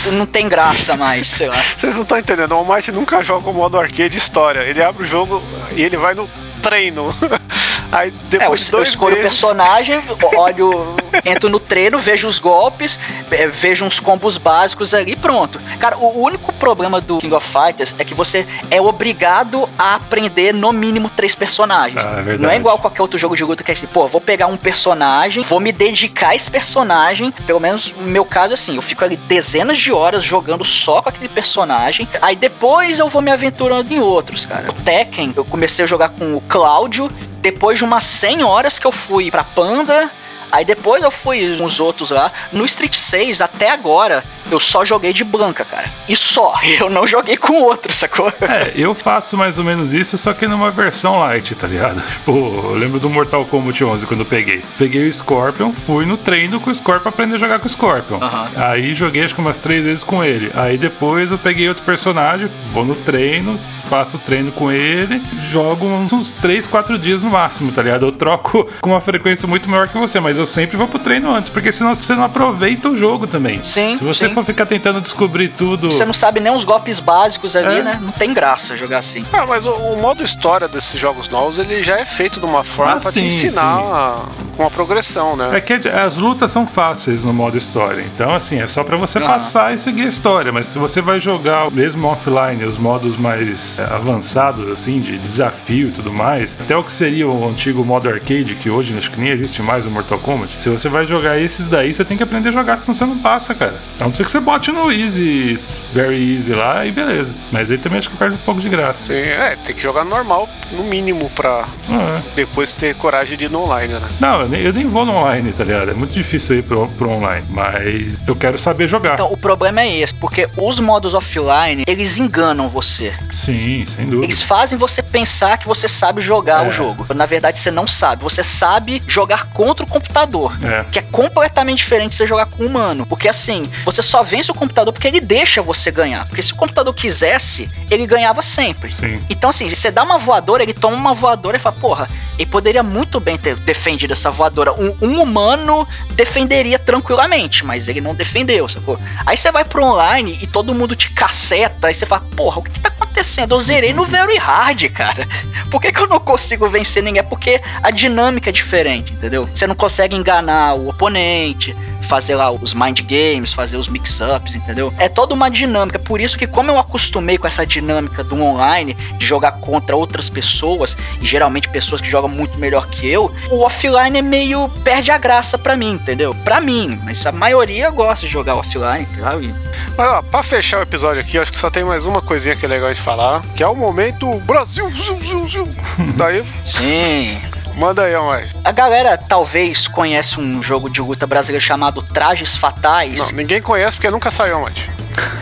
não, não tem graça mais, sei lá. Vocês não estão entendendo, o Almighty nunca joga o modo arcade história. Ele abre o jogo e ele vai no treino. Aí depois é, de dois eu escolho meses... o personagem, olho, entro no treino, vejo os golpes, é, vejo uns combos básicos ali e pronto. Cara, o único problema do King of Fighters é que você é obrigado a aprender no mínimo três personagens. Ah, é Não é igual qualquer outro jogo de luta que é assim, pô, vou pegar um personagem, vou me dedicar a esse personagem. Pelo menos no meu caso, assim, eu fico ali dezenas de horas jogando só com aquele personagem. Aí depois eu vou me aventurando em outros, cara. O Tekken, eu comecei a jogar com o Cláudio. Depois de umas 100 horas que eu fui pra Panda, Aí depois eu fui uns outros lá. No Street 6, até agora, eu só joguei de Blanca, cara. E só. Eu não joguei com outro, sacou? É, eu faço mais ou menos isso, só que numa versão light, tá ligado? Tipo, eu lembro do Mortal Kombat 11 quando eu peguei. Peguei o Scorpion, fui no treino com o Scorpion aprender a jogar com o Scorpion. Uhum. Aí joguei acho que umas três vezes com ele. Aí depois eu peguei outro personagem, vou no treino, faço treino com ele, jogo uns 3, 4 dias no máximo, tá ligado? Eu troco com uma frequência muito maior que você, mas eu sempre vou pro treino antes, porque senão você não aproveita o jogo também. Sim. Se você sim. for ficar tentando descobrir tudo. Você não sabe nem os golpes básicos ali, É. né? Não tem graça jogar assim. Ah, mas o, o modo história desses jogos novos, ele já é feito de uma forma Ah, pra sim, te ensinar a- com uma progressão, né? É que as lutas são fáceis no modo história. Então, assim, é só pra você Aham. passar e seguir a história. Mas se você vai jogar mesmo offline, os modos mais é, avançados, assim, de desafio e tudo mais, até o que seria o antigo modo arcade, que hoje acho que nem existe mais o Mortal Kombat, se você vai jogar esses daí, você tem que aprender a jogar, senão você não passa, cara. A não ser que você bote no easy, very easy lá e beleza. Mas aí também acho que perde um pouco de graça. Sim, é, tem que jogar normal, no mínimo, pra Ah, é. depois ter coragem de ir no online, né? Não, eu nem, eu nem vou no online, tá ligado? É muito difícil ir pro, pro online. Mas eu quero saber jogar. Então, o problema é esse, porque os modos offline, eles enganam você. Sim, sem dúvida. Eles fazem você pensar que você sabe jogar É. o jogo. Na verdade, você não sabe. Você sabe jogar contra o computador. É. Que é completamente diferente de você jogar com o humano. Porque assim, você só vence o computador porque ele deixa você ganhar. Porque se o computador quisesse, ele ganhava sempre. Sim. Então, assim, você dá uma voadora, ele toma uma voadora e fala, porra, ele poderia muito bem ter defendido essa voadora. Um, um humano defenderia tranquilamente, mas ele não defendeu, sacou? Aí você vai pro online e todo mundo te caceta, aí você fala, porra, o que, que tá acontecendo? Eu zerei no Very Hard, cara. Por que, que eu não consigo vencer ninguém? É porque a dinâmica é diferente, entendeu? Você não consegue enganar o oponente, fazer lá os mind games, fazer os mix-ups, entendeu? É toda uma dinâmica. Por isso que, como eu acostumei com essa dinâmica do online, de jogar contra outras pessoas, e geralmente pessoas que jogam muito melhor que eu, o offline é meio. perde a graça pra mim, entendeu? Pra mim, mas a maioria gosta de jogar offline, e- Mas ó, pra fechar o episódio aqui, acho que só tem mais uma coisinha que é legal de falar, que é o momento Brasil. Zum, zum, zum. Daí, Sim. manda aí, mais. A galera talvez conhece um jogo de luta brasileiro chamado Trajes Fatais. Não, ninguém conhece porque nunca saiu, mais.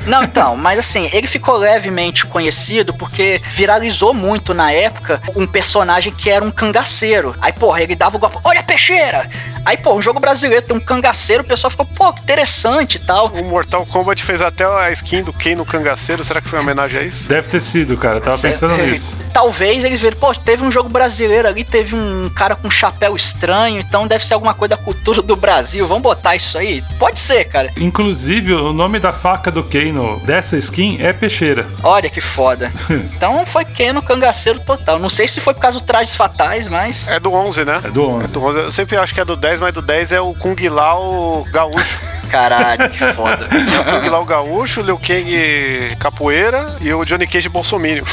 Não, então, mas assim, ele ficou levemente conhecido porque viralizou muito na época um personagem que era um cangaceiro. Aí, porra, ele dava o golpe, olha a peixeira! Aí, pô, um jogo brasileiro tem um cangaceiro, o pessoal ficou, pô, que interessante e tal. O Mortal Kombat fez até a skin do Ken no cangaceiro, será que foi uma homenagem a isso? Deve ter sido, cara. Eu tava pensando É, nisso. Talvez eles viram, pô, teve um jogo brasileiro ali, teve um cara com um chapéu estranho, então deve ser alguma coisa da cultura do Brasil, vamos botar isso aí? Pode ser, cara. Inclusive, o nome da faca do Kano dessa skin é peixeira. Olha que foda. Então foi Keno cangaceiro total. Não sei se foi por causa dos trajes fatais, mas. É do 11, né? É do 11. É do 11. Eu sempre acho que é do 10, mas do 10 é o Kung Lao gaúcho. Caralho, que foda. É o Kung Lao gaúcho, o Liu Kang capoeira e o Johnny Cage bolsominion.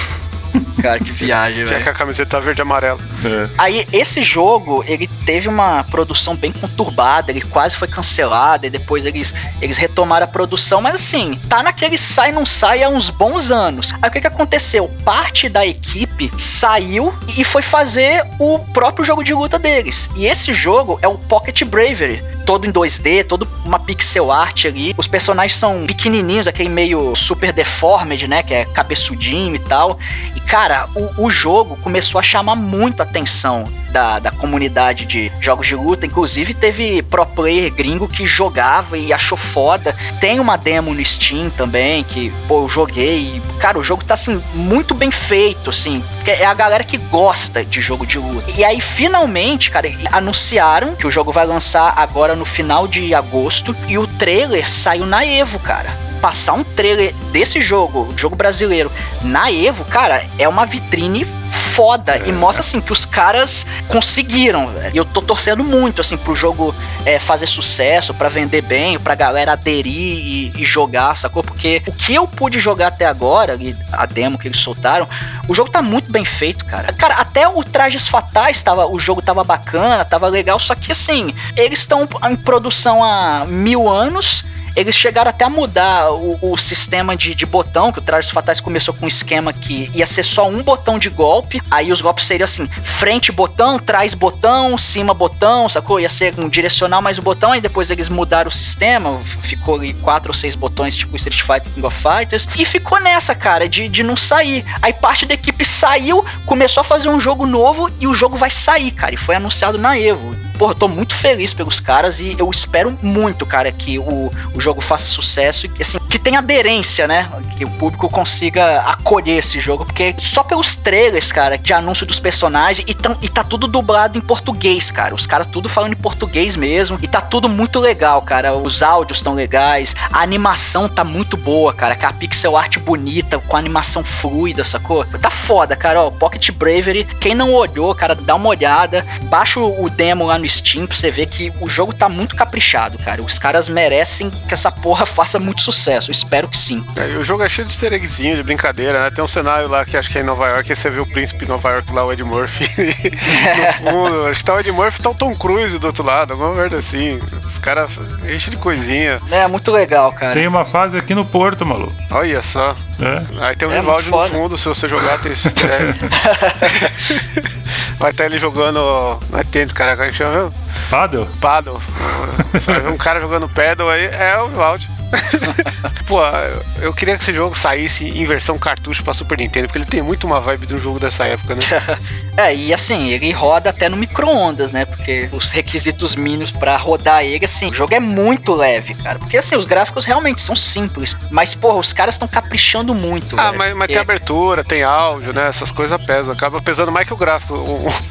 Cara, que viagem, Que velho. com a camiseta verde e amarela. É. Aí, esse jogo, ele teve uma produção bem conturbada, ele quase foi cancelado, e depois eles, eles retomaram a produção, mas assim, tá naquele sai não sai há uns bons anos. Aí o que que aconteceu? Parte da equipe saiu e foi fazer o próprio jogo de luta deles. E esse jogo é o Pocket Bravery. Todo em 2D, todo uma pixel art ali. Os personagens são pequenininhos, aquele meio super deformed, né? Que é cabeçudinho e tal. E cara, o, o jogo começou a chamar muito a atenção da, da comunidade de jogos de luta. Inclusive, teve pro player gringo que jogava e achou foda. Tem uma demo no Steam também, que, pô, eu joguei. Cara, o jogo tá assim, muito bem feito, assim. É a galera que gosta de jogo de luta. E aí, finalmente, cara, anunciaram que o jogo vai lançar agora no final de agosto. E o trailer saiu na Evo, cara passar um trailer desse jogo, jogo brasileiro, na Evo, cara, é uma vitrine foda É. e mostra assim que os caras conseguiram, velho. E eu tô torcendo muito assim pro jogo é, fazer sucesso, pra vender bem, pra galera aderir e, e jogar, sacou? Porque o que eu pude jogar até agora, a demo que eles soltaram, o jogo tá muito bem feito, cara. Cara, até o Trajes Fatais tava, o jogo tava bacana, tava legal, só que assim, eles estão em produção há mil anos. Eles chegaram até a mudar o, o sistema de, de botão, que o Trajes Fatais começou com um esquema que ia ser só um botão de golpe, aí os golpes seriam assim, frente botão, trás botão, cima botão, sacou? Ia ser um direcional mais o botão, aí depois eles mudaram o sistema, ficou ali quatro ou seis botões, tipo Street Fighter King of Fighters, e ficou nessa, cara, de, de não sair. Aí parte da equipe saiu, começou a fazer um jogo novo, e o jogo vai sair, cara, e foi anunciado na Evo. Porra, eu tô muito feliz pelos caras e eu espero muito, cara, que o, o jogo faça sucesso e que, assim, que tenha aderência, né? Que o público consiga acolher esse jogo, porque só pelos trailers, cara, de anúncio dos personagens e, tão, e tá tudo dublado em português, cara. Os caras tudo falando em português mesmo e tá tudo muito legal, cara. Os áudios estão legais, a animação tá muito boa, cara. Com a pixel art bonita, com a animação fluida, sacou? Tá foda, cara. Ó, Pocket Bravery, quem não olhou, cara, dá uma olhada. Baixa o demo lá no Steam pra você ver que o jogo tá muito caprichado, cara. Os caras merecem que essa porra faça muito sucesso. Eu espero que sim. É, o jogo é cheio de easter eggzinho, de brincadeira, né? Tem um cenário lá que acho que é em Nova York, e você vê o príncipe em Nova York lá, o Ed Murphy. no fundo, acho que tá o Ed Murphy e tá o Tom Cruise do outro lado, alguma merda assim. Os caras enchem de coisinha. É, muito legal, cara. Tem uma fase aqui no Porto, maluco. Olha só. É. Aí tem um É Vivaldi no fundo, se você jogar, tem esse easter. Vai estar ele jogando. Não é tênis, cara, como é que chama mesmo? Paddle? Paddle. Você vai ver um cara jogando paddle aí, é o Vivaldi. Pô, eu- queria que esse jogo saísse em versão cartucho pra Super Nintendo, porque ele tem muito uma vibe de um jogo dessa época, né? É, e assim, ele roda até no micro-ondas, né? Porque os requisitos mínimos pra rodar ele, assim, o jogo é muito leve, cara. Porque assim, os gráficos realmente são simples. Mas, porra, os caras estão caprichando muito. Ah, velho, mas, mas porque- tem abertura, tem áudio, né? Essas coisas pesam. Acaba pesando mais que o gráfico.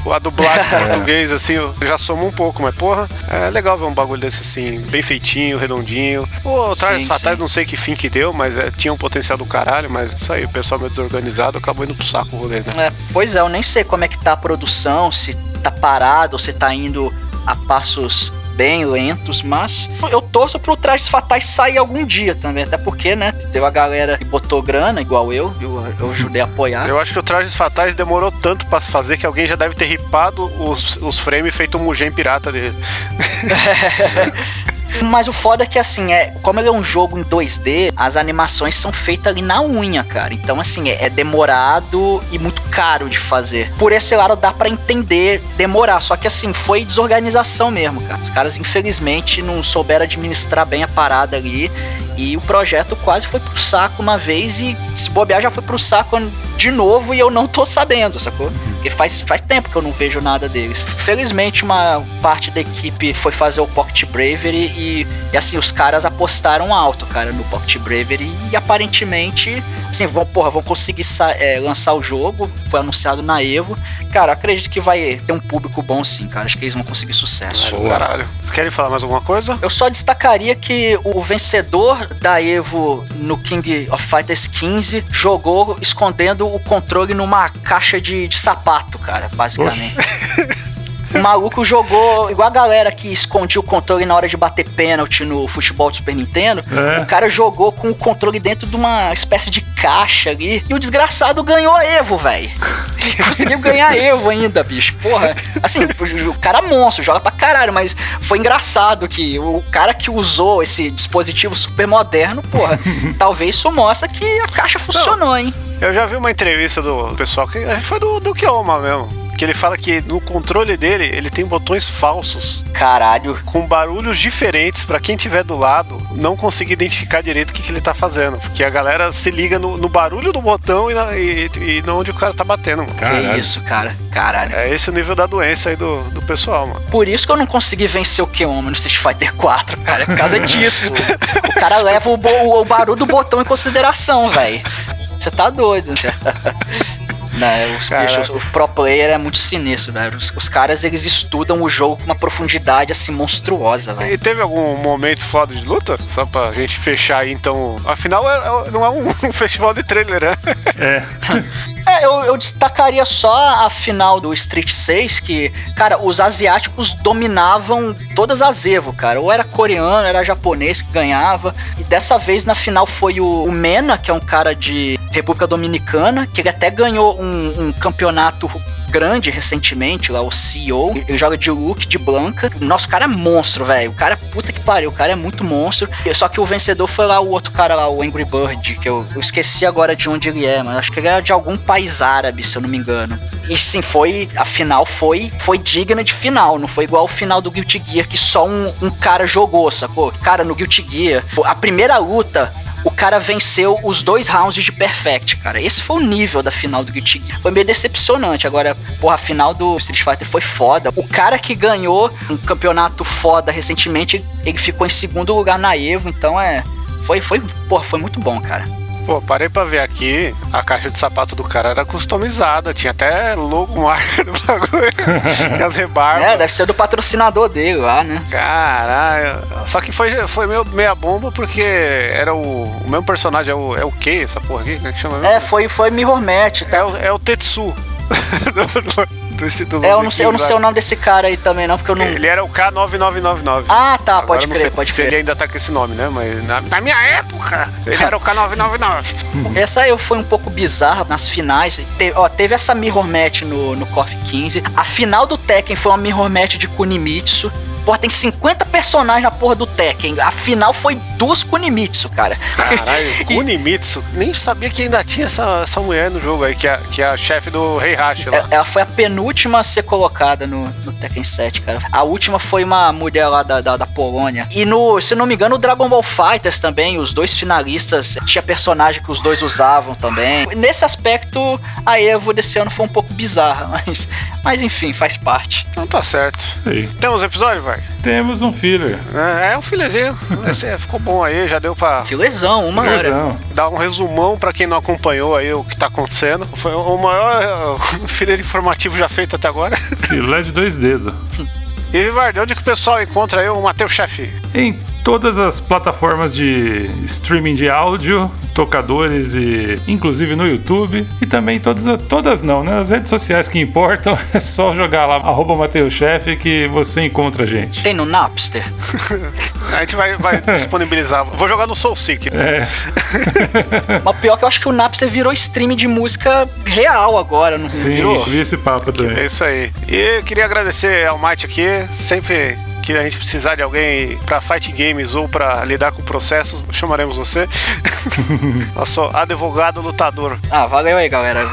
O, a dublagem em português, assim, já soma um pouco, mas porra, é legal ver um bagulho desse assim, bem feitinho, redondinho. O Trajes Sim, Fatais, sim. não sei que fim que deu, mas é, tinha um potencial do caralho, mas isso aí, o pessoal meio desorganizado acabou indo pro saco o rolê, né? É, pois é, eu nem sei como é que tá a produção, se tá parado se tá indo a passos bem lentos, mas eu torço pro Trajes Fatais sair algum dia também, até porque, né, teve a galera que botou grana, igual eu, eu, eu ajudei a apoiar. Eu acho que o Trajes Fatais demorou tanto pra fazer que alguém já deve ter ripado os, os frames feito um Mugen pirata dele. Mas o foda é que, assim, é, como ele é um jogo em 2D, as animações são feitas ali na unha, cara. Então, assim, é, é demorado e muito caro de fazer. Por esse lado, dá pra entender demorar. Só que, assim, foi desorganização mesmo, cara. Os caras, infelizmente, não souberam administrar bem a parada ali. E o projeto quase foi pro saco uma vez e se bobear já foi pro saco de novo e eu não tô sabendo, sacou? Porque faz, faz tempo que eu não vejo nada deles. Felizmente, uma parte da equipe foi fazer o Pocket Bravery e, e, assim, os caras apostaram alto, cara, no Pocket Bravery e aparentemente, assim, vão, porra, vão conseguir é, lançar o jogo, foi anunciado na Evo. Cara, acredito que vai ter um público bom sim, cara. Acho que eles vão conseguir sucesso. Caralho. Querem falar mais alguma coisa? Eu só destacaria que o vencedor da Evo no King of Fighters 15 jogou escondendo o controle numa caixa de, de sapato, cara, basicamente. O maluco jogou igual a galera que escondia o controle na hora de bater pênalti no futebol do Super Nintendo. É. O cara jogou com o controle dentro de uma espécie de caixa ali. E o desgraçado ganhou a Evo, velho. Conseguiu ganhar a Evo ainda, bicho. Porra. Assim, o cara é monstro, joga pra caralho, mas foi engraçado que o cara que usou esse dispositivo super moderno, porra, talvez isso mostra que a caixa funcionou, hein? Eu já vi uma entrevista do pessoal que acho que foi do, do Kioma mesmo. Que ele fala que no controle dele ele tem botões falsos Caralho. com barulhos diferentes pra quem tiver do lado não conseguir identificar direito o que, que ele tá fazendo. Porque a galera se liga no, no barulho do botão e, na, e, e não onde o cara tá batendo, mano. Caralho. Que isso, cara. Caralho. É esse o nível da doença aí do, do pessoal, mano. Por isso que eu não consegui vencer o Keoma no Street Fighter 4, cara. É por causa disso. o cara leva o, bo- o barulho do botão em consideração, velho. Você tá doido. Não, os o pro player é muito sinistro, velho. Os, os caras, eles estudam o jogo com uma profundidade, assim, monstruosa, velho. E teve algum momento foda de luta? Só pra gente fechar aí, então. Afinal, é- é- não é um, um festival de trailer, né? É. É, eu, eu destacaria só a final do Street 6, que, cara, os asiáticos dominavam todas as Evo, cara. Ou era coreano, era japonês que ganhava. E dessa vez na final foi o, o Mena, que é um cara de República Dominicana, que ele até ganhou um, um campeonato grande recentemente, lá o CEO. Ele joga de Luke, de Blanca. Nossa, o cara é monstro, velho. O cara, puta que pariu, o cara é muito monstro. Só que o vencedor foi lá o outro cara lá, o Angry Bird, que eu, eu esqueci agora de onde ele é, mas acho que ele era de algum país árabe, se eu não me engano. E sim, foi. A final foi, foi digna de final, não foi igual o final do Guilty Gear, que só um, um cara jogou, sacou? Cara, no Guilty Gear, a primeira luta o cara venceu os dois rounds de Perfect, cara. Esse foi o nível da final do Guilty Gear. Foi meio decepcionante. Agora, porra, a final do Street Fighter foi foda. O cara que ganhou um campeonato foda recentemente, ele ficou em segundo lugar na Evo, então é Foi, foi, porra, foi muito bom, cara. Pô, parei pra ver aqui, a caixa de sapato do cara era customizada, tinha até logo marca no bagulho, que as rebarbas. É, deve ser do patrocinador dele lá, né? Caralho. Só que foi, foi meio meia bomba porque era o, o mesmo personagem, é o, é o que essa porra aqui? Como é que chama mesmo? É, foi, foi Mirror Match, tá? É o, é o Tetsu. É, eu não sei, eu não sei o nome desse cara aí também, não, porque eu não. Ele era o K9999. Ah, tá, Agora pode crer, pode se ele crer. ainda tá com esse nome, né? Mas na, na minha época, ele era o K999. Essa aí foi um pouco bizarra nas finais. Teve, ó, teve essa mirror match no, no KOF 15. A final do Tekken foi uma mirror match de Kunimitsu. Porra, tem 50 personagens na porra do Tekken. A final foi duas Kunimitsu, cara. Caralho, Kunimitsu. Nem sabia que ainda tinha essa, essa mulher no jogo aí, que é, que é a chefe do Rei Hashi lá. É- Ela foi a penúltima a ser colocada no, no Tekken 7, cara. A última foi uma mulher lá da, da, da Polônia. E no, se não me engano, o Dragon Ball Fighters também, os dois finalistas, tinha personagem que os dois usavam também. Nesse aspecto, a Evo desse ano foi um pouco bizarra, mas, mas enfim, faz parte. Não tá certo. Sei. Temos episódio, vai? Temos um filler. É, é um filezinho. Esse ficou bom aí, já deu pra Filezão, uma hora. Fillerzão. dar um resumão pra quem não acompanhou aí o que tá acontecendo. Foi o maior uh, filler informativo já feito até agora. Filé de dois dedos. E Vivardi, onde que o pessoal encontra aí o Matheus Chefe? Em todas as plataformas de streaming de áudio, tocadores e inclusive no YouTube. E também todas, todas não, né? As redes sociais que importam, é só jogar lá, arroba Mateus Chefe que você encontra a gente. Tem no Napster. A gente vai, vai disponibilizar. Vou jogar no Soul Seek. É, Mas pior que eu acho que o Napster virou stream de música real agora, não sim, virou? vi esse papo É também. isso aí. E queria agradecer ao Mike aqui. Sempre que a gente precisar de alguém pra fight games ou pra lidar com processos, chamaremos você. Nosso advogado lutador. Ah, valeu aí, galera.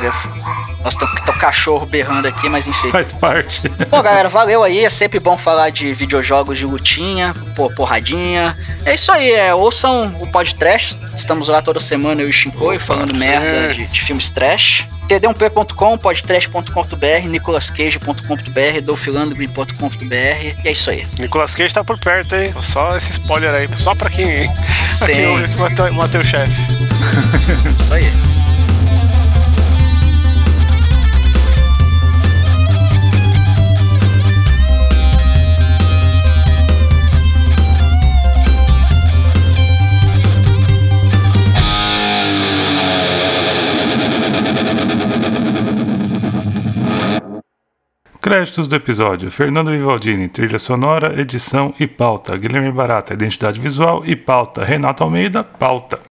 Nossa, tô, tô cachorro berrando aqui, mas enfim. Faz parte. Bom, galera, valeu aí. É sempre bom falar de videojogos de lutinha, porradinha. É isso aí, é, ouçam o podcast. Estamos lá toda semana, eu e o Shinkoi, falando sim. merda de, de filmes trash. td1p.com, podcast.com.br, nicolascage.com.br, dolphilandgreen.com.br. E é isso aí. Nicolas Cage tá por perto, hein? Só esse spoiler aí. Só pra quem, pra quem ouve que Mateu- Mateus Chefe. Isso aí. Créditos do episódio: Fernando Vivaldini, trilha sonora, edição e pauta. Guilherme Barata, identidade visual e pauta. Renato Almeida, pauta.